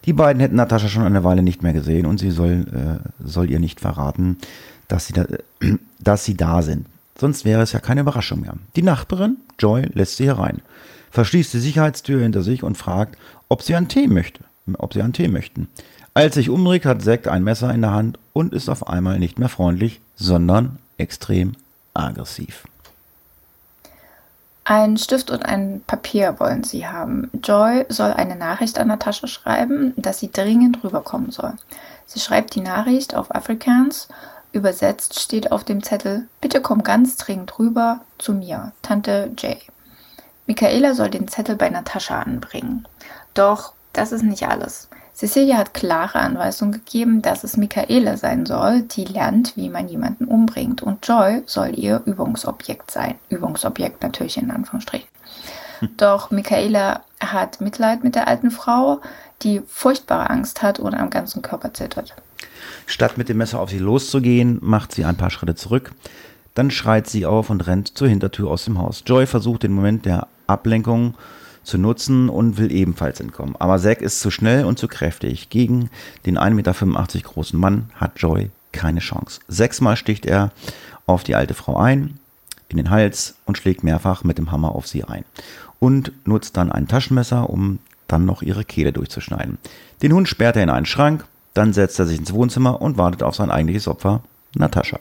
Die beiden hätten Natascha schon eine Weile nicht mehr gesehen und sie soll, äh, soll ihr nicht verraten, dass sie, da, äh, (clears throat) dass sie da sind. Sonst wäre es ja keine Überraschung mehr. Die Nachbarin, Joy, lässt sie herein verschließt die Sicherheitstür hinter sich und fragt, ob sie einen Tee möchte, ob sie einen Tee möchten. Als sich umdreht, hat Zack ein Messer in der Hand und ist auf einmal nicht mehr freundlich, sondern extrem aggressiv. Ein Stift und ein Papier wollen sie haben. Joy soll eine Nachricht an Natascha schreiben, dass sie dringend rüberkommen soll. Sie schreibt die Nachricht auf Afrikaans. Übersetzt steht auf dem Zettel: Bitte komm ganz dringend rüber zu mir, Tante Jay. Michaela soll den Zettel bei Natascha anbringen. Doch das ist nicht alles. Cecilia hat klare Anweisungen gegeben, dass es Michaela sein soll, die lernt, wie man jemanden umbringt. Und Joy soll ihr Übungsobjekt sein. Übungsobjekt natürlich in Anführungsstrichen. Hm. Doch Michaela hat Mitleid mit der alten Frau, die furchtbare Angst hat und am ganzen Körper zittert. Statt mit dem Messer auf sie loszugehen, macht sie ein paar Schritte zurück. Dann schreit sie auf und rennt zur Hintertür aus dem Haus. Joy versucht den Moment der Ablenkung zu nutzen und will ebenfalls entkommen. Aber Zack ist zu schnell und zu kräftig. Gegen den 1,85 Meter großen Mann hat Joy keine Chance. Sechsmal sticht er auf die alte Frau ein, in den Hals und schlägt mehrfach mit dem Hammer auf sie ein. Und nutzt dann ein Taschenmesser, um dann noch ihre Kehle durchzuschneiden. Den Hund sperrt er in einen Schrank, dann setzt er sich ins Wohnzimmer und wartet auf sein eigentliches Opfer, Natascha.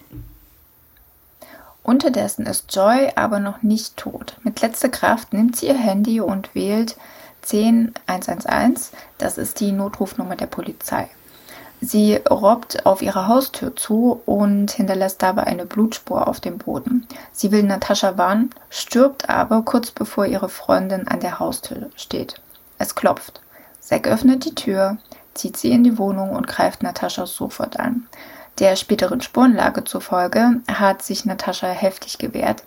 Unterdessen ist Joy aber noch nicht tot. Mit letzter Kraft nimmt sie ihr Handy und wählt 10111. Das ist die Notrufnummer der Polizei. Sie robbt auf ihre Haustür zu und hinterlässt dabei eine Blutspur auf dem Boden. Sie will Natascha warnen, stirbt aber kurz bevor ihre Freundin an der Haustür steht. Es klopft. Zack öffnet die Tür, zieht sie in die Wohnung und greift Natascha sofort an. Der späteren Spurenlage zufolge hat sich Natascha heftig gewehrt.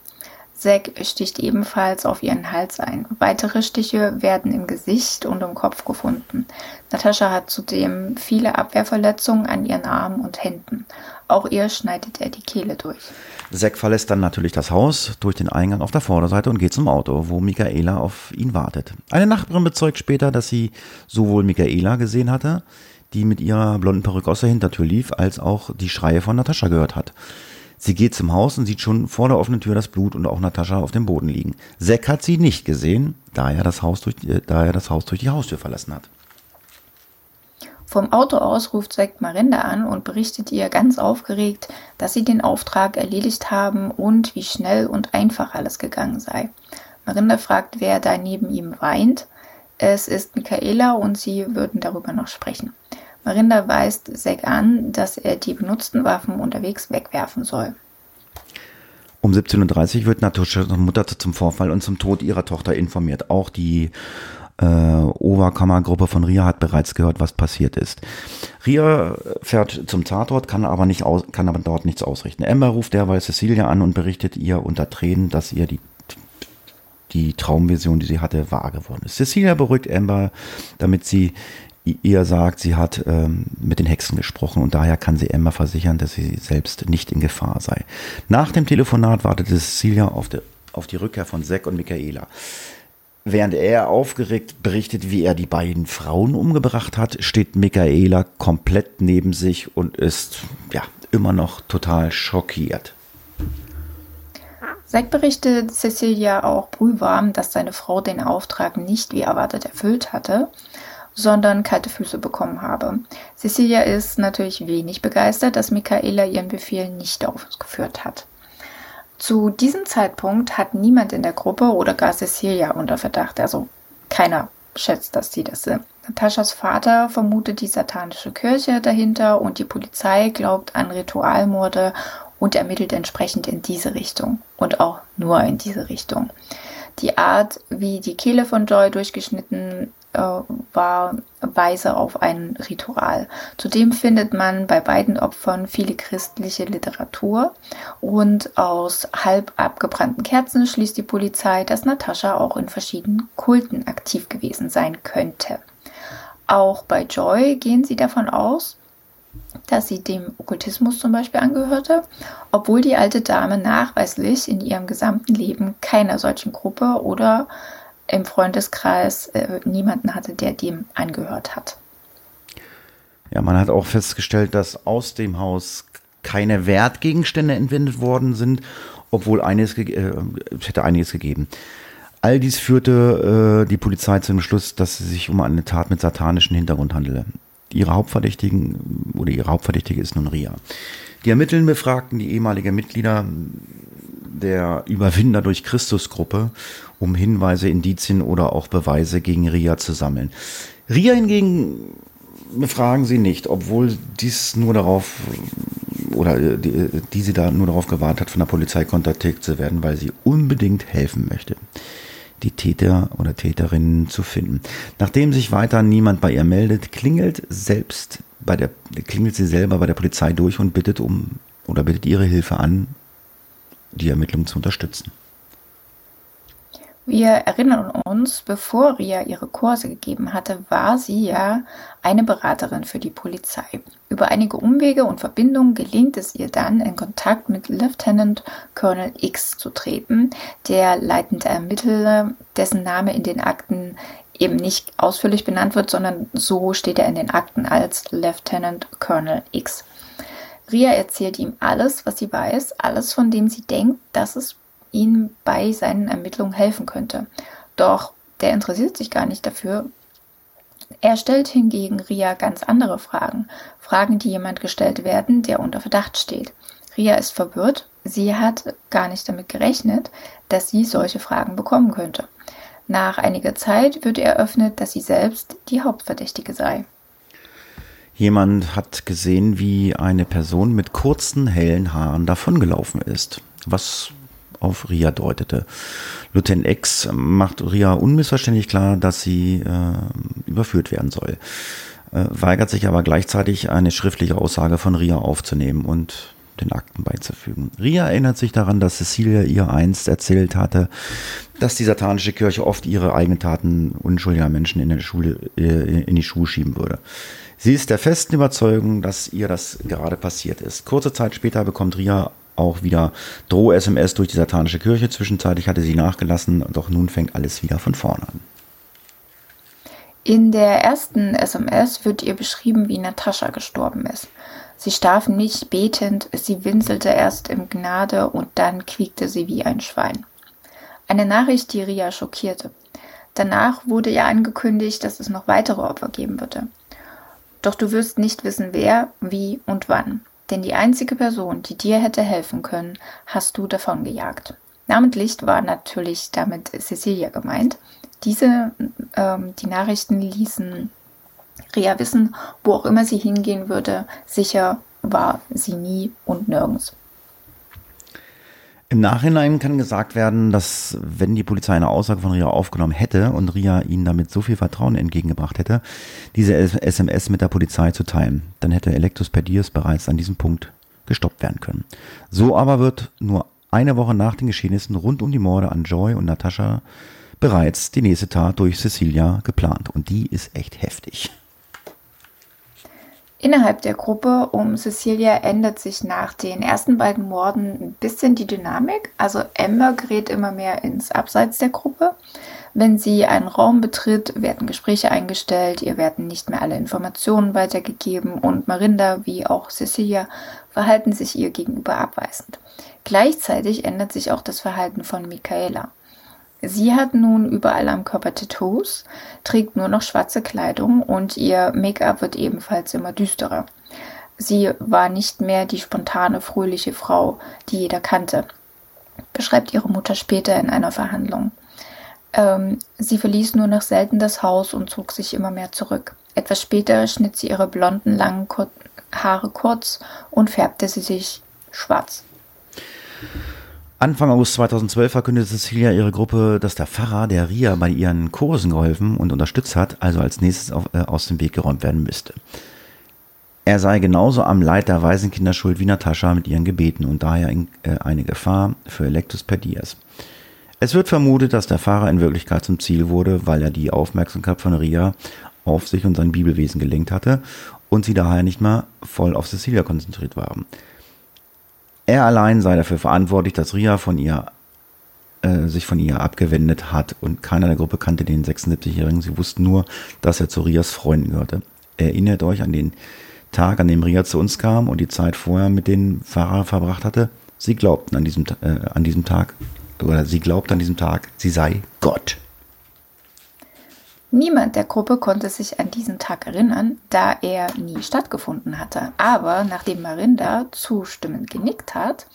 Zack sticht ebenfalls auf ihren Hals ein. Weitere Stiche werden im Gesicht und im Kopf gefunden. Natascha hat zudem viele Abwehrverletzungen an ihren Armen und Händen. Auch ihr schneidet er die Kehle durch. Zack verlässt dann natürlich das Haus durch den Eingang auf der Vorderseite und geht zum Auto, wo Michaela auf ihn wartet. Eine Nachbarin bezeugt später, dass sie sowohl Michaela gesehen hatte, die mit ihrer blonden Perücke aus der Hintertür lief, als auch die Schreie von Natascha gehört hat. Sie geht zum Haus und sieht schon vor der offenen Tür das Blut und auch Natascha auf dem Boden liegen. Zack hat sie nicht gesehen, da er das Haus durch, äh, da er das Haus durch die Haustür verlassen hat. Vom Auto aus ruft Zack Marinda an und berichtet ihr ganz aufgeregt, dass sie den Auftrag erledigt haben und wie schnell und einfach alles gegangen sei. Marinda fragt, wer da neben ihm weint. Es ist Michaela und sie würden darüber noch sprechen. Marinda weist Zack an, dass er die benutzten Waffen unterwegs wegwerfen soll. Um 17.30 Uhr wird Natuschas Mutter zum Vorfall und zum Tod ihrer Tochter informiert. Auch die äh, Oberkammergruppe von Ria hat bereits gehört, was passiert ist. Ria fährt zum Tatort, kann aber nicht aus, kann aber dort nichts ausrichten. Amber ruft derweil Cecilia an und berichtet ihr unter Tränen, dass ihr die die Traumvision, die sie hatte, wahr geworden ist. Cecilia beruhigt Amber, damit sie ihr sagt, sie hat ähm, mit den Hexen gesprochen und daher kann sie Emma versichern, dass sie selbst nicht in Gefahr sei. Nach dem Telefonat wartete Cecilia auf, de, auf die Rückkehr von Zack und Michaela. Während er aufgeregt berichtet, wie er die beiden Frauen umgebracht hat, steht Michaela komplett neben sich und ist ja immer noch total schockiert. Zack berichtet Cecilia auch brühwarm, dass seine Frau den Auftrag nicht wie erwartet erfüllt hatte, sondern kalte Füße bekommen habe. Cecilia ist natürlich wenig begeistert, dass Michaela ihren Befehl nicht ausgeführt hat. Zu diesem Zeitpunkt hat niemand in der Gruppe oder gar Cecilia unter Verdacht, also keiner schätzt, dass sie das sind. Nataschas Vater vermutet die satanische Kirche dahinter und die Polizei glaubt an Ritualmorde und ermittelt entsprechend in diese Richtung und auch nur in diese Richtung. Die Art, wie die Kehle von Joy durchgeschnitten äh, war Weise auf ein Ritual. Zudem findet man bei beiden Opfern viele christliche Literatur und aus halb abgebrannten Kerzen schließt die Polizei, dass Natascha auch in verschiedenen Kulten aktiv gewesen sein könnte. Auch bei Joy gehen sie davon aus, dass sie dem Okkultismus zum Beispiel angehörte, obwohl die alte Dame nachweislich in ihrem gesamten Leben keiner solchen Gruppe oder im Freundeskreis äh, niemanden hatte, der dem angehört hat. Ja, man hat auch festgestellt, dass aus dem Haus keine Wertgegenstände entwendet worden sind, obwohl einiges, äh, es hätte einiges gegeben. All dies führte äh, die Polizei zum Schluss, dass es sich um eine Tat mit satanischem Hintergrund handele. Ihre Hauptverdächtigen oder ihre Hauptverdächtige ist nun Ria. Die Ermitteln befragten die ehemalige Mitglieder der Überwinder durch Christusgruppe, um Hinweise, Indizien oder auch Beweise gegen Ria zu sammeln. Ria hingegen befragen sie nicht, obwohl dies nur darauf oder die, die sie da nur darauf gewartet hat, von der Polizei kontaktiert zu werden, weil sie unbedingt helfen möchte, die Täter oder Täterinnen zu finden. Nachdem sich weiter niemand bei ihr meldet, klingelt selbst bei der klingelt sie selber bei der Polizei durch und bittet um oder bittet ihre Hilfe an, die Ermittlungen zu unterstützen. Wir erinnern uns, bevor Ria ihre Kurse gegeben hatte, war sie ja eine Beraterin für die Polizei. Über einige Umwege und Verbindungen gelingt es ihr dann, in Kontakt mit Lieutenant Colonel X zu treten, der leitende Ermittler, dessen Name in den Akten eben nicht ausführlich benannt wird, sondern so steht er in den Akten als Lieutenant Colonel X. Ria erzählt ihm alles, was sie weiß, alles, von dem sie denkt, dass es ihm bei seinen Ermittlungen helfen könnte. Doch der interessiert sich gar nicht dafür. Er stellt hingegen Ria ganz andere Fragen. Fragen, die jemand gestellt werden, der unter Verdacht steht. Ria ist verwirrt. Sie hat gar nicht damit gerechnet, dass sie solche Fragen bekommen könnte. Nach einiger Zeit wird eröffnet, dass sie selbst die Hauptverdächtige sei. Jemand hat gesehen, wie eine Person mit kurzen, hellen Haaren davongelaufen ist, was auf Ria deutete. Lieutenant X macht Ria unmissverständlich klar, dass sie äh, überführt werden soll, äh, weigert sich aber gleichzeitig eine schriftliche Aussage von Ria aufzunehmen und den Akten beizufügen. Ria erinnert sich daran, dass Cecilia ihr einst erzählt hatte, dass die satanische Kirche oft ihre eigenen Taten unschuldiger Menschen in, der Schule, äh, in die Schuhe schieben würde. Sie ist der festen Überzeugung, dass ihr das gerade passiert ist. Kurze Zeit später bekommt Ria auch wieder Droh-SMS durch die satanische Kirche. Zwischenzeitlich hatte sie nachgelassen, doch nun fängt alles wieder von vorne an. In der ersten SMS wird ihr beschrieben, wie Natascha gestorben ist. Sie starb nicht betend, sie winselte erst im Gnade und dann quiekte sie wie ein Schwein. Eine Nachricht, die Ria schockierte. Danach wurde ihr angekündigt, dass es noch weitere Opfer geben würde. Doch du wirst nicht wissen, wer, wie und wann. Denn die einzige Person, die dir hätte helfen können, hast du davongejagt. Namentlich war natürlich damit Cecilia gemeint. Diese, ähm, die Nachrichten ließen Ria wissen, wo auch immer sie hingehen würde, sicher war sie nie und nirgends. Im Nachhinein kann gesagt werden, dass wenn die Polizei eine Aussage von Ria aufgenommen hätte und Ria ihnen damit so viel Vertrauen entgegengebracht hätte, diese SMS mit der Polizei zu teilen, dann hätte Electus Perdiers bereits an diesem Punkt gestoppt werden können. So aber wird nur eine Woche nach den Geschehnissen rund um die Morde an Joy und Natascha bereits die nächste Tat durch Cecilia geplant. Und die ist echt heftig. Innerhalb der Gruppe um Cecilia ändert sich nach den ersten beiden Morden ein bisschen die Dynamik. Also Amber gerät immer mehr ins Abseits der Gruppe. Wenn sie einen Raum betritt, werden Gespräche eingestellt, ihr werden nicht mehr alle Informationen weitergegeben und Marinda wie auch Cecilia verhalten sich ihr gegenüber abweisend. Gleichzeitig ändert sich auch das Verhalten von Michaela. Sie hat nun überall am Körper Tattoos, trägt nur noch schwarze Kleidung und ihr Make-up wird ebenfalls immer düsterer. Sie war nicht mehr die spontane, fröhliche Frau, die jeder kannte, beschreibt ihre Mutter später in einer Verhandlung. Ähm, sie verließ nur noch selten das Haus und zog sich immer mehr zurück. Etwas später schnitt sie ihre blonden, langen Haare kurz und färbte sie sich schwarz. Anfang August 2012 verkündete Cecilia ihre Gruppe, dass der Pfarrer, der Ria bei ihren Kursen geholfen und unterstützt hat, also als nächstes auf, äh, aus dem Weg geräumt werden müsste. Er sei genauso am Leid der Waisenkinder schuld wie Natascha mit ihren Gebeten und daher in, äh, eine Gefahr für Electus Perdias. Es wird vermutet, dass der Pfarrer in Wirklichkeit zum Ziel wurde, weil er die Aufmerksamkeit von Ria auf sich und sein Bibelwesen gelenkt hatte und sie daher nicht mehr voll auf Cecilia konzentriert waren. Er allein sei dafür verantwortlich, dass Ria von ihr äh, sich von ihr abgewendet hat und keiner der Gruppe kannte den 76-Jährigen. Sie wussten nur, dass er zu Rias Freunden gehörte. Erinnert euch an den Tag, an dem Ria zu uns kam und die Zeit vorher mit dem Pfarrer verbracht hatte. Sie glaubten an diesem, äh, an diesem Tag, oder sie glaubt an diesem Tag, sie sei Gott. Niemand der Gruppe konnte sich an diesen Tag erinnern, da er nie stattgefunden hatte. Aber nachdem Marinda zustimmend genickt hat,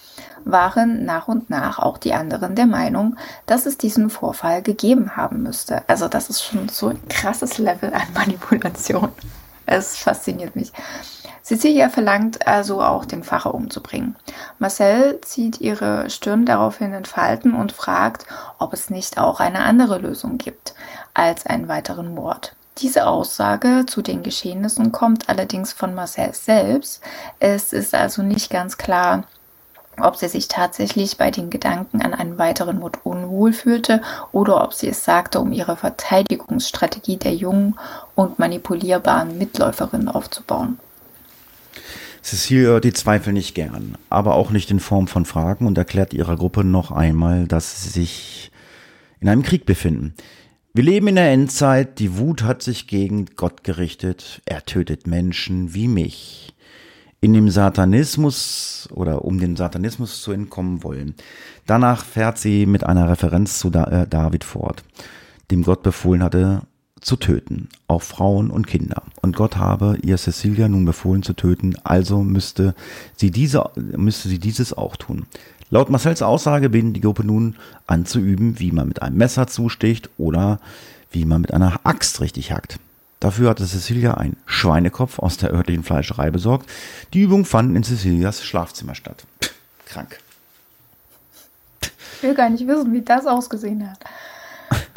waren nach und nach auch die anderen der Meinung, dass es diesen Vorfall gegeben haben müsste. Also das ist schon so ein krasses Level an Manipulation. Es fasziniert mich. Cecilia verlangt also auch, den Pfarrer umzubringen. Marcel zieht ihre Stirn daraufhin in Falten und fragt, ob es nicht auch eine andere Lösung gibt als einen weiteren Mord. Diese Aussage zu den Geschehnissen kommt allerdings von Marcel selbst. Es ist also nicht ganz klar, ob sie sich tatsächlich bei den Gedanken an einen weiteren Mord unwohl fühlte oder ob sie es sagte, um ihre Verteidigungsstrategie der jungen und manipulierbaren Mitläuferin aufzubauen. Cecile hört die Zweifel nicht gern, aber auch nicht in Form von Fragen und erklärt ihrer Gruppe noch einmal, dass sie sich in einem Krieg befinden. Wir leben in der Endzeit, die Wut hat sich gegen Gott gerichtet, er tötet Menschen wie mich. In dem Satanismus oder um dem Satanismus zu entkommen wollen. Danach fährt sie mit einer Referenz zu äh, David fort, dem Gott befohlen hatte, zu töten, auch Frauen und Kinder. Und Gott habe ihr Cecilia nun befohlen zu töten, also müsste sie diese, müsste sie dieses auch tun. Laut Marcells Aussage beginnt die Gruppe nun an zu üben, wie man mit einem Messer zusticht oder wie man mit einer Axt richtig hackt. Dafür hatte Cecilia einen Schweinekopf aus der örtlichen Fleischerei besorgt. Die Übung fand in Cecilias Schlafzimmer statt. Pff, krank. Ich will gar nicht wissen, wie das ausgesehen hat.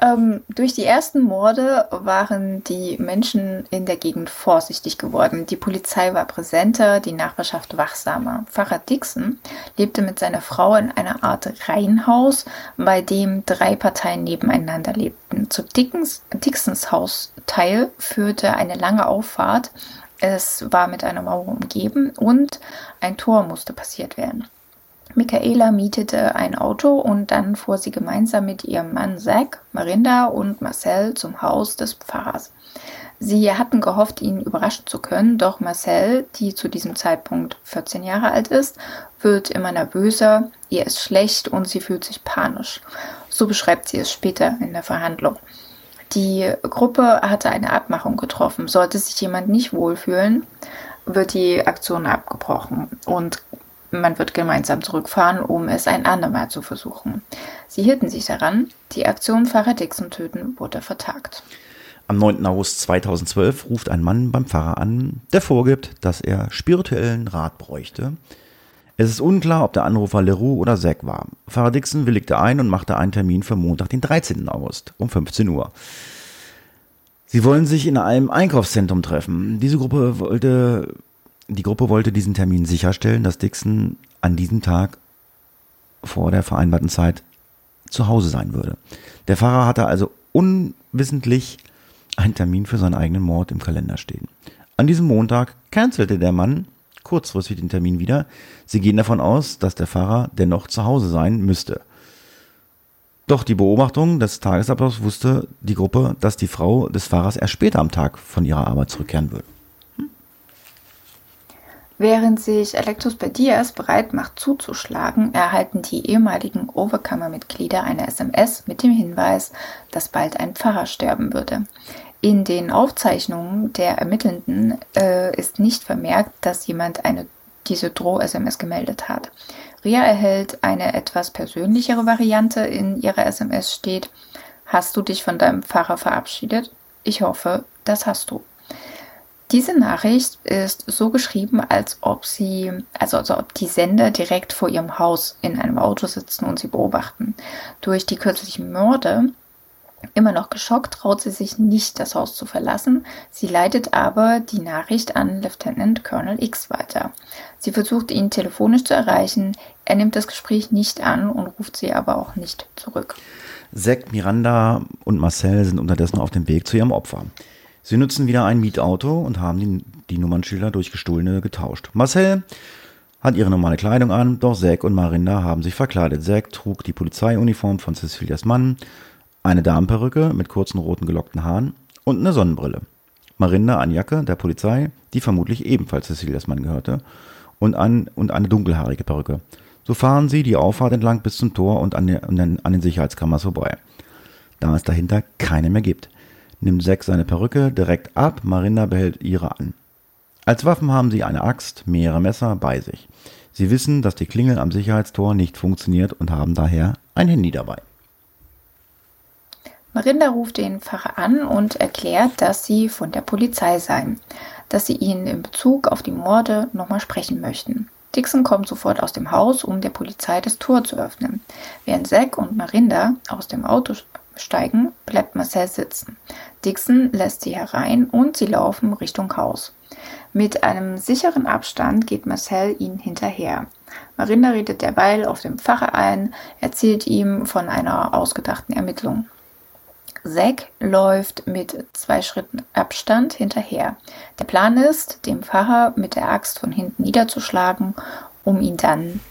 Ähm, durch die ersten Morde waren die Menschen in der Gegend vorsichtig geworden. Die Polizei war präsenter, die Nachbarschaft wachsamer. Pfarrer Dixon lebte mit seiner Frau in einer Art Reihenhaus, bei dem drei Parteien nebeneinander lebten. Zu Dickens, Dixons Hausteil führte eine lange Auffahrt. Es war mit einer Mauer umgeben und ein Tor musste passiert werden. Michaela mietete ein Auto und dann fuhr sie gemeinsam mit ihrem Mann Zack, Marinda und Marcel zum Haus des Pfarrers. Sie hatten gehofft, ihn überraschen zu können, doch Marcel, die zu diesem Zeitpunkt 14 Jahre alt ist, wird immer nervöser, ihr ist schlecht und sie fühlt sich panisch. So beschreibt sie es später in der Verhandlung. Die Gruppe hatte eine Abmachung getroffen. Sollte sich jemand nicht wohlfühlen, wird die Aktion abgebrochen und man wird gemeinsam zurückfahren, um es ein andermal zu versuchen. Sie hielten sich daran. Die Aktion Pfarrer Dixon töten wurde vertagt. Am 9. August 2012 ruft ein Mann beim Pfarrer an, der vorgibt, dass er spirituellen Rat bräuchte. Es ist unklar, ob der Anrufer Leroux oder Zack war. Pfarrer Dixon willigte ein und machte einen Termin für Montag, den 13. August um 15 Uhr. Sie wollen sich in einem Einkaufszentrum treffen. Diese Gruppe wollte, die Gruppe wollte diesen Termin sicherstellen, dass Dixon an diesem Tag vor der vereinbarten Zeit zu Hause sein würde. Der Pfarrer hatte also unwissentlich einen Termin für seinen eigenen Mord im Kalender stehen. An diesem Montag cancelte der Mann kurzfristig den Termin wieder. Sie gehen davon aus, dass der Pfarrer dennoch zu Hause sein müsste. Doch die Beobachtung des Tagesablaufs wusste die Gruppe, dass die Frau des Pfarrers erst später am Tag von ihrer Arbeit zurückkehren würde. Während sich Electrospadias bereit macht zuzuschlagen, erhalten die ehemaligen Overkammer-Mitglieder eine SMS mit dem Hinweis, dass bald ein Pfarrer sterben würde. In den Aufzeichnungen der Ermittelnden äh, ist nicht vermerkt, dass jemand eine, diese Droh-SMS gemeldet hat. Ria erhält eine etwas persönlichere Variante. In ihrer SMS steht, hast du dich von deinem Pfarrer verabschiedet? Ich hoffe, das hast du. Diese Nachricht ist so geschrieben, als ob sie, also als ob die Sender direkt vor ihrem Haus in einem Auto sitzen und sie beobachten. Durch die kürzlichen Morde Immer noch geschockt traut sie sich nicht, das Haus zu verlassen. Sie leitet aber die Nachricht an Lieutenant Colonel X weiter. Sie versucht ihn telefonisch zu erreichen. Er nimmt das Gespräch nicht an und ruft sie aber auch nicht zurück. Zack, Miranda und Marcel sind unterdessen auf dem Weg zu ihrem Opfer. Sie nutzen wieder ein Mietauto und haben die, die Nummernschilder durch gestohlene getauscht. Marcel hat ihre normale Kleidung an, doch Zack und Marinda haben sich verkleidet. Zack trug die Polizeiuniform von Cecilias Mann, eine Damenperücke mit kurzen roten gelockten Haaren und eine Sonnenbrille. Marinda eine Jacke der Polizei, die vermutlich ebenfalls Cecilias Mann gehörte, und, an, und eine dunkelhaarige Perücke. So fahren sie die Auffahrt entlang bis zum Tor und an den, an den Sicherheitskammern vorbei. Da es dahinter keine mehr gibt nimmt Zack seine Perücke direkt ab, Marinda behält ihre an. Als Waffen haben sie eine Axt, mehrere Messer bei sich. Sie wissen, dass die Klingel am Sicherheitstor nicht funktioniert und haben daher ein Handy dabei. Marinda ruft den Pfarrer an und erklärt, dass sie von der Polizei seien, dass sie ihn in Bezug auf die Morde nochmal sprechen möchten. Dixon kommt sofort aus dem Haus, um der Polizei das Tor zu öffnen. Während Zack und Marinda aus dem Auto steigen, bleibt Marcel sitzen. Dixon lässt sie herein und sie laufen Richtung Haus. Mit einem sicheren Abstand geht Marcel ihnen hinterher. Marinda redet derweil auf dem Pfarrer ein, erzählt ihm von einer ausgedachten Ermittlung. Zack läuft mit zwei Schritten Abstand hinterher. Der Plan ist, den Pfarrer mit der Axt von hinten niederzuschlagen, um ihn dann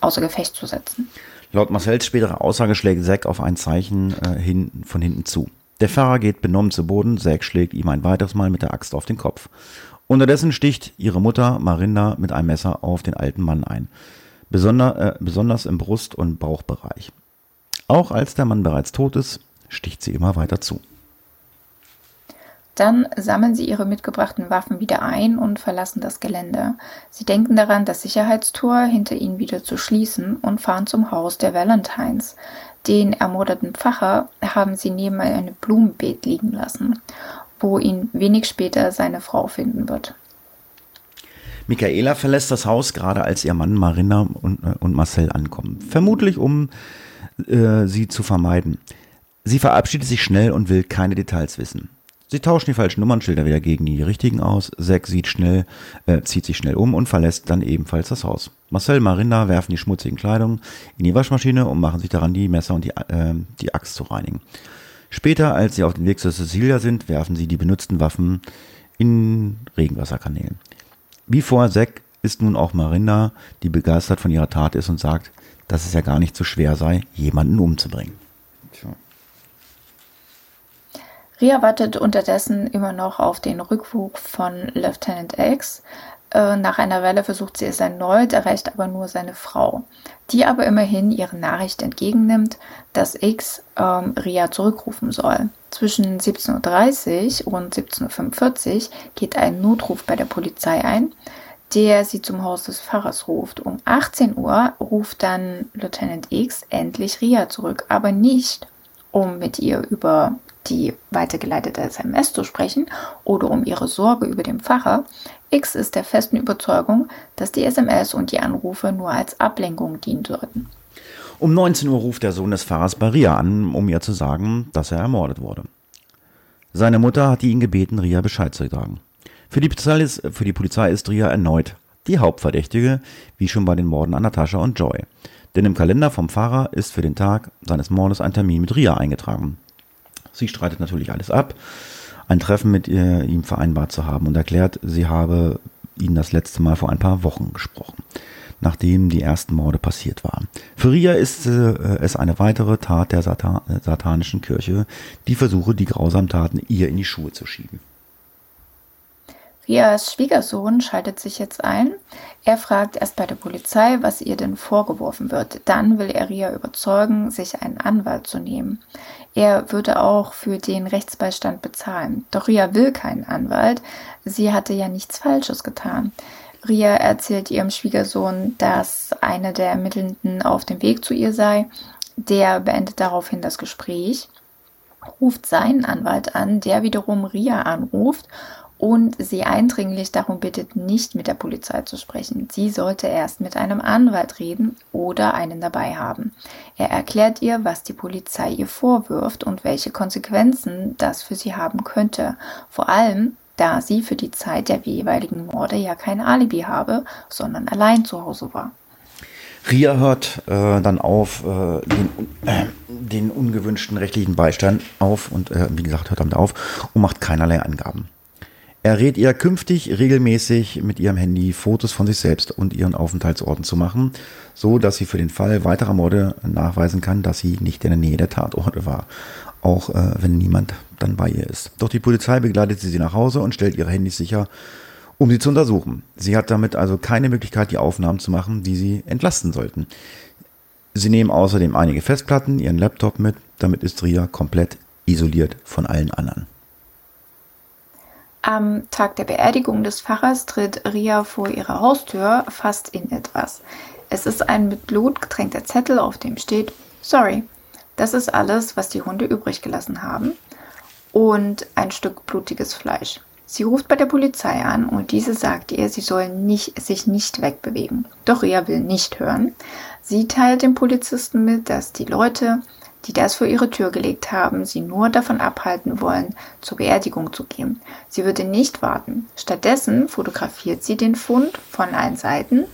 außer Gefecht zu setzen. Laut Marcells späterer Aussage schlägt Zack auf ein Zeichen äh, hin, von hinten zu. Der Fahrer geht benommen zu Boden, Zack schlägt ihm ein weiteres Mal mit der Axt auf den Kopf. Unterdessen sticht ihre Mutter Marinda mit einem Messer auf den alten Mann ein, besonder, äh, besonders im Brust- und Bauchbereich. Auch als der Mann bereits tot ist, sticht sie immer weiter zu. Dann sammeln sie ihre mitgebrachten Waffen wieder ein und verlassen das Gelände. Sie denken daran, das Sicherheitstor hinter ihnen wieder zu schließen und fahren zum Haus der Valentines. Den ermordeten Pfarrer haben sie neben einem Blumenbeet liegen lassen, wo ihn wenig später seine Frau finden wird. Michaela verlässt das Haus gerade als ihr Mann Marina und, äh, und Marcel ankommen. Vermutlich um äh, sie zu vermeiden. Sie verabschiedet sich schnell und will keine Details wissen. Sie tauschen die falschen Nummernschilder wieder gegen die richtigen aus. Zack sieht schnell, äh, zieht sich schnell um und verlässt dann ebenfalls das Haus. Marcel und Marinda werfen die schmutzigen Kleidung in die Waschmaschine und machen sich daran, die Messer und die, äh, die Axt zu reinigen. Später, als sie auf dem Weg zu Cecilia sind, werfen sie die benutzten Waffen in Regenwasserkanälen. Wie vor Zack ist nun auch Marinda, die begeistert von ihrer Tat ist und sagt, dass es ja gar nicht so schwer sei, jemanden umzubringen. Ria wartet unterdessen immer noch auf den Rückruf von Lieutenant X. Äh, nach einer Weile versucht sie es erneut, erreicht aber nur seine Frau, die aber immerhin ihre Nachricht entgegennimmt, dass X ähm, Ria zurückrufen soll. Zwischen 17.30 Uhr und 17.45 Uhr geht ein Notruf bei der Polizei ein, der sie zum Haus des Pfarrers ruft. Um 18 Uhr ruft dann Lieutenant X endlich Ria zurück, aber nicht, um mit ihr über die weitergeleitete SMS zu sprechen oder um ihre Sorge über den Pfarrer. X ist der festen Überzeugung, dass die SMS und die Anrufe nur als Ablenkung dienen sollten. Um 19 Uhr ruft der Sohn des Pfarrers bei Ria an, um ihr zu sagen, dass er ermordet wurde. Seine Mutter hat ihn gebeten, Ria Bescheid zu sagen. Für die, ist, für die Polizei ist Ria erneut die Hauptverdächtige, wie schon bei den Morden an Natascha und Joy. Denn im Kalender vom Pfarrer ist für den Tag seines Mordes ein Termin mit Ria eingetragen. Sie streitet natürlich alles ab, ein Treffen mit ihr, ihm vereinbart zu haben und erklärt, sie habe ihn das letzte Mal vor ein paar Wochen gesprochen, nachdem die ersten Morde passiert waren. Für Ria ist äh, es eine weitere Tat der Satan satanischen Kirche, die versuche, die grausamen Taten ihr in die Schuhe zu schieben. Rias Schwiegersohn schaltet sich jetzt ein. Er fragt erst bei der Polizei, was ihr denn vorgeworfen wird. Dann will er Ria überzeugen, sich einen Anwalt zu nehmen. Er würde auch für den Rechtsbeistand bezahlen. Doch Ria will keinen Anwalt. Sie hatte ja nichts Falsches getan. Ria erzählt ihrem Schwiegersohn, dass einer der Ermittelnden auf dem Weg zu ihr sei. Der beendet daraufhin das Gespräch, ruft seinen Anwalt an, der wiederum Ria anruft und sie eindringlich darum bittet, nicht mit der Polizei zu sprechen. Sie sollte erst mit einem Anwalt reden oder einen dabei haben. Er erklärt ihr, was die Polizei ihr vorwirft und welche Konsequenzen das für sie haben könnte. Vor allem, da sie für die Zeit der jeweiligen Morde ja kein Alibi habe, sondern allein zu Hause war. Ria hört äh, dann auf äh, den, äh, den, ungewünschten rechtlichen Beistand auf und äh, wie gesagt hört damit auf und macht keinerlei Angaben. Er rät ihr künftig regelmäßig mit ihrem Handy Fotos von sich selbst und ihren Aufenthaltsorten zu machen, so dass sie für den Fall weiterer Morde nachweisen kann, dass sie nicht in der Nähe der Tatorte war, auch äh, wenn niemand dann bei ihr ist. Doch die Polizei begleitet sie nach Hause und stellt ihre Handys sicher, um sie zu untersuchen. Sie hat damit also keine Möglichkeit, die Aufnahmen zu machen, die sie entlasten sollten. Sie nehmen außerdem einige Festplatten, ihren Laptop mit, damit ist Ria komplett isoliert von allen anderen. Am Tag der Beerdigung des Pfarrers tritt Ria vor ihrer Haustür fast in etwas. Es ist ein mit Blut getränkter Zettel, auf dem steht Sorry. Das ist alles, was die Hunde übrig gelassen haben. Und ein Stück blutiges Fleisch. Sie ruft bei der Polizei an und diese sagt ihr, sie soll nicht, sich nicht wegbewegen. Doch Ria will nicht hören. Sie teilt dem Polizisten mit, dass die Leute, die das vor ihre Tür gelegt haben, sie nur davon abhalten wollen, zur Beerdigung zu gehen. Sie würde nicht warten. Stattdessen fotografiert sie den Fund von allen Seiten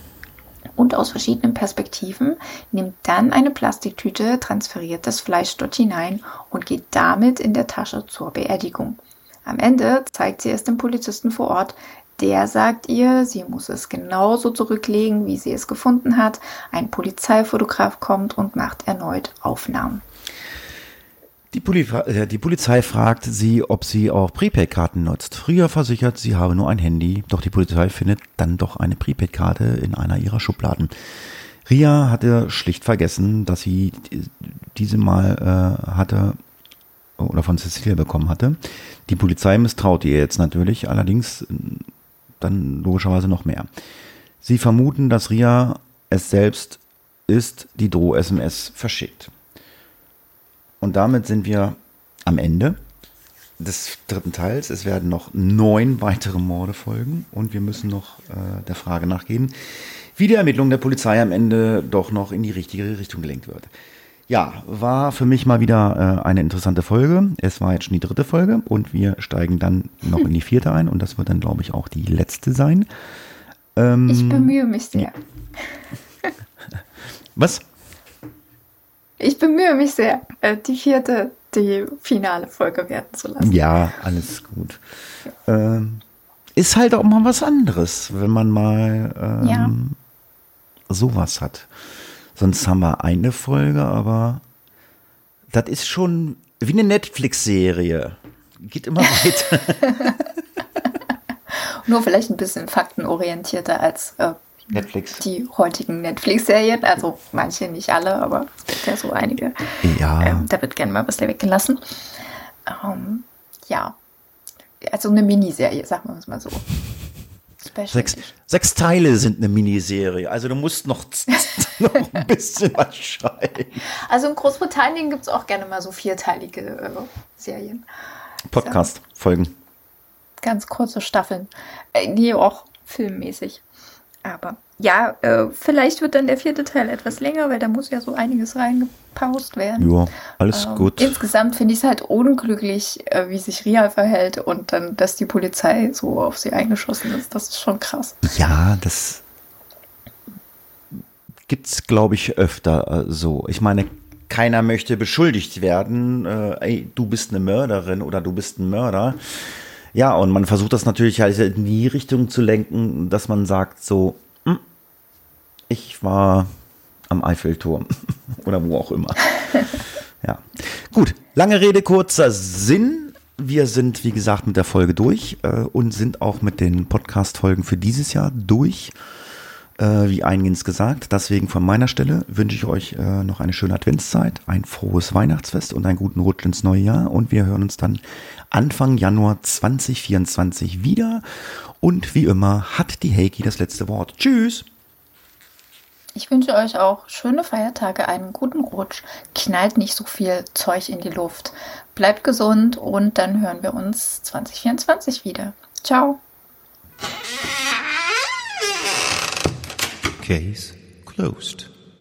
und aus verschiedenen Perspektiven, nimmt dann eine Plastiktüte, transferiert das Fleisch dort hinein und geht damit in der Tasche zur Beerdigung. Am Ende zeigt sie es dem Polizisten vor Ort, der sagt ihr, sie muss es genauso zurücklegen, wie sie es gefunden hat. Ein Polizeifotograf kommt und macht erneut Aufnahmen. Die, Poli äh, die, Polizei fragt sie, ob sie auch Prepaid-Karten nutzt. Früher versichert, sie habe nur ein Handy, doch die Polizei findet dann doch eine Prepaid-Karte in einer ihrer Schubladen. Ria hatte schlicht vergessen, dass sie diese mal äh, hatte oder von Cecilia bekommen hatte. Die Polizei misstraut ihr jetzt natürlich, allerdings dann logischerweise noch mehr. Sie vermuten, dass Ria es selbst ist, die Droh-SMS verschickt. Und damit sind wir am Ende des dritten Teils. Es werden noch neun weitere Morde folgen und wir müssen noch äh, der Frage nachgehen, wie die Ermittlung der Polizei am Ende doch noch in die richtige Richtung gelenkt wird. Ja, war für mich mal wieder äh, eine interessante Folge. Es war jetzt schon die dritte Folge und wir steigen dann noch in die vierte ein und das wird dann, glaube ich, auch die letzte sein. Ähm, ich bemühe mich sehr. Was? Ich bemühe mich sehr, äh, die vierte, die finale Folge werden zu lassen. Ja, alles gut. Ähm, ist halt auch mal was anderes, wenn man mal ähm, ja. sowas hat. Sonst haben wir eine Folge, aber das ist schon wie eine Netflix-Serie. Geht immer (laughs) weiter. Nur vielleicht ein bisschen faktenorientierter als äh, Netflix. Die heutigen Netflix-Serien, also manche, nicht alle, aber es gibt ja so einige. Ja. Ähm, da wird gerne mal was weggelassen. Ähm, ja. Also eine Miniserie, sagen wir es mal so. Sechs, sechs Teile sind eine Miniserie. Also du musst noch, (laughs) (laughs) noch ein bisschen was schreiben. Also in Großbritannien gibt es auch gerne mal so vierteilige äh, Serien. Podcast-Folgen. Ganz kurze Staffeln. Äh, nee, auch filmmäßig. Aber ja, äh, vielleicht wird dann der vierte Teil etwas länger, weil da muss ja so einiges reingepaust werden. Ja, alles Ähm, gut. Insgesamt finde ich es halt unglücklich, äh, wie sich Ria verhält und dann, dass die Polizei so auf sie eingeschossen ist. Das ist schon krass. Ja, das gibt's, glaube ich, öfter äh, so. Ich meine, keiner möchte beschuldigt werden, äh, ey, du bist eine Mörderin oder du bist ein Mörder. Ja, und man versucht das natürlich halt in die Richtung zu lenken, dass man sagt so, "Hm, ich war am Eiffelturm (laughs) oder wo auch immer. (laughs) ja, gut. Lange Rede, kurzer Sinn. Wir sind, wie gesagt, mit der Folge durch äh, und sind auch mit den Podcast-Folgen für dieses Jahr durch wie eingehend gesagt. Deswegen von meiner Stelle wünsche ich euch äh, noch eine schöne Adventszeit, ein frohes Weihnachtsfest und einen guten Rutsch ins neue Jahr. Und wir hören uns dann Anfang Januar 2024 wieder. Und wie immer hat die Heiki das letzte Wort. Tschüss! Ich wünsche euch auch schöne Feiertage, einen guten Rutsch. Knallt nicht so viel Zeug in die Luft. Bleibt gesund und dann hören wir uns 2024 wieder. Ciao. Case closed.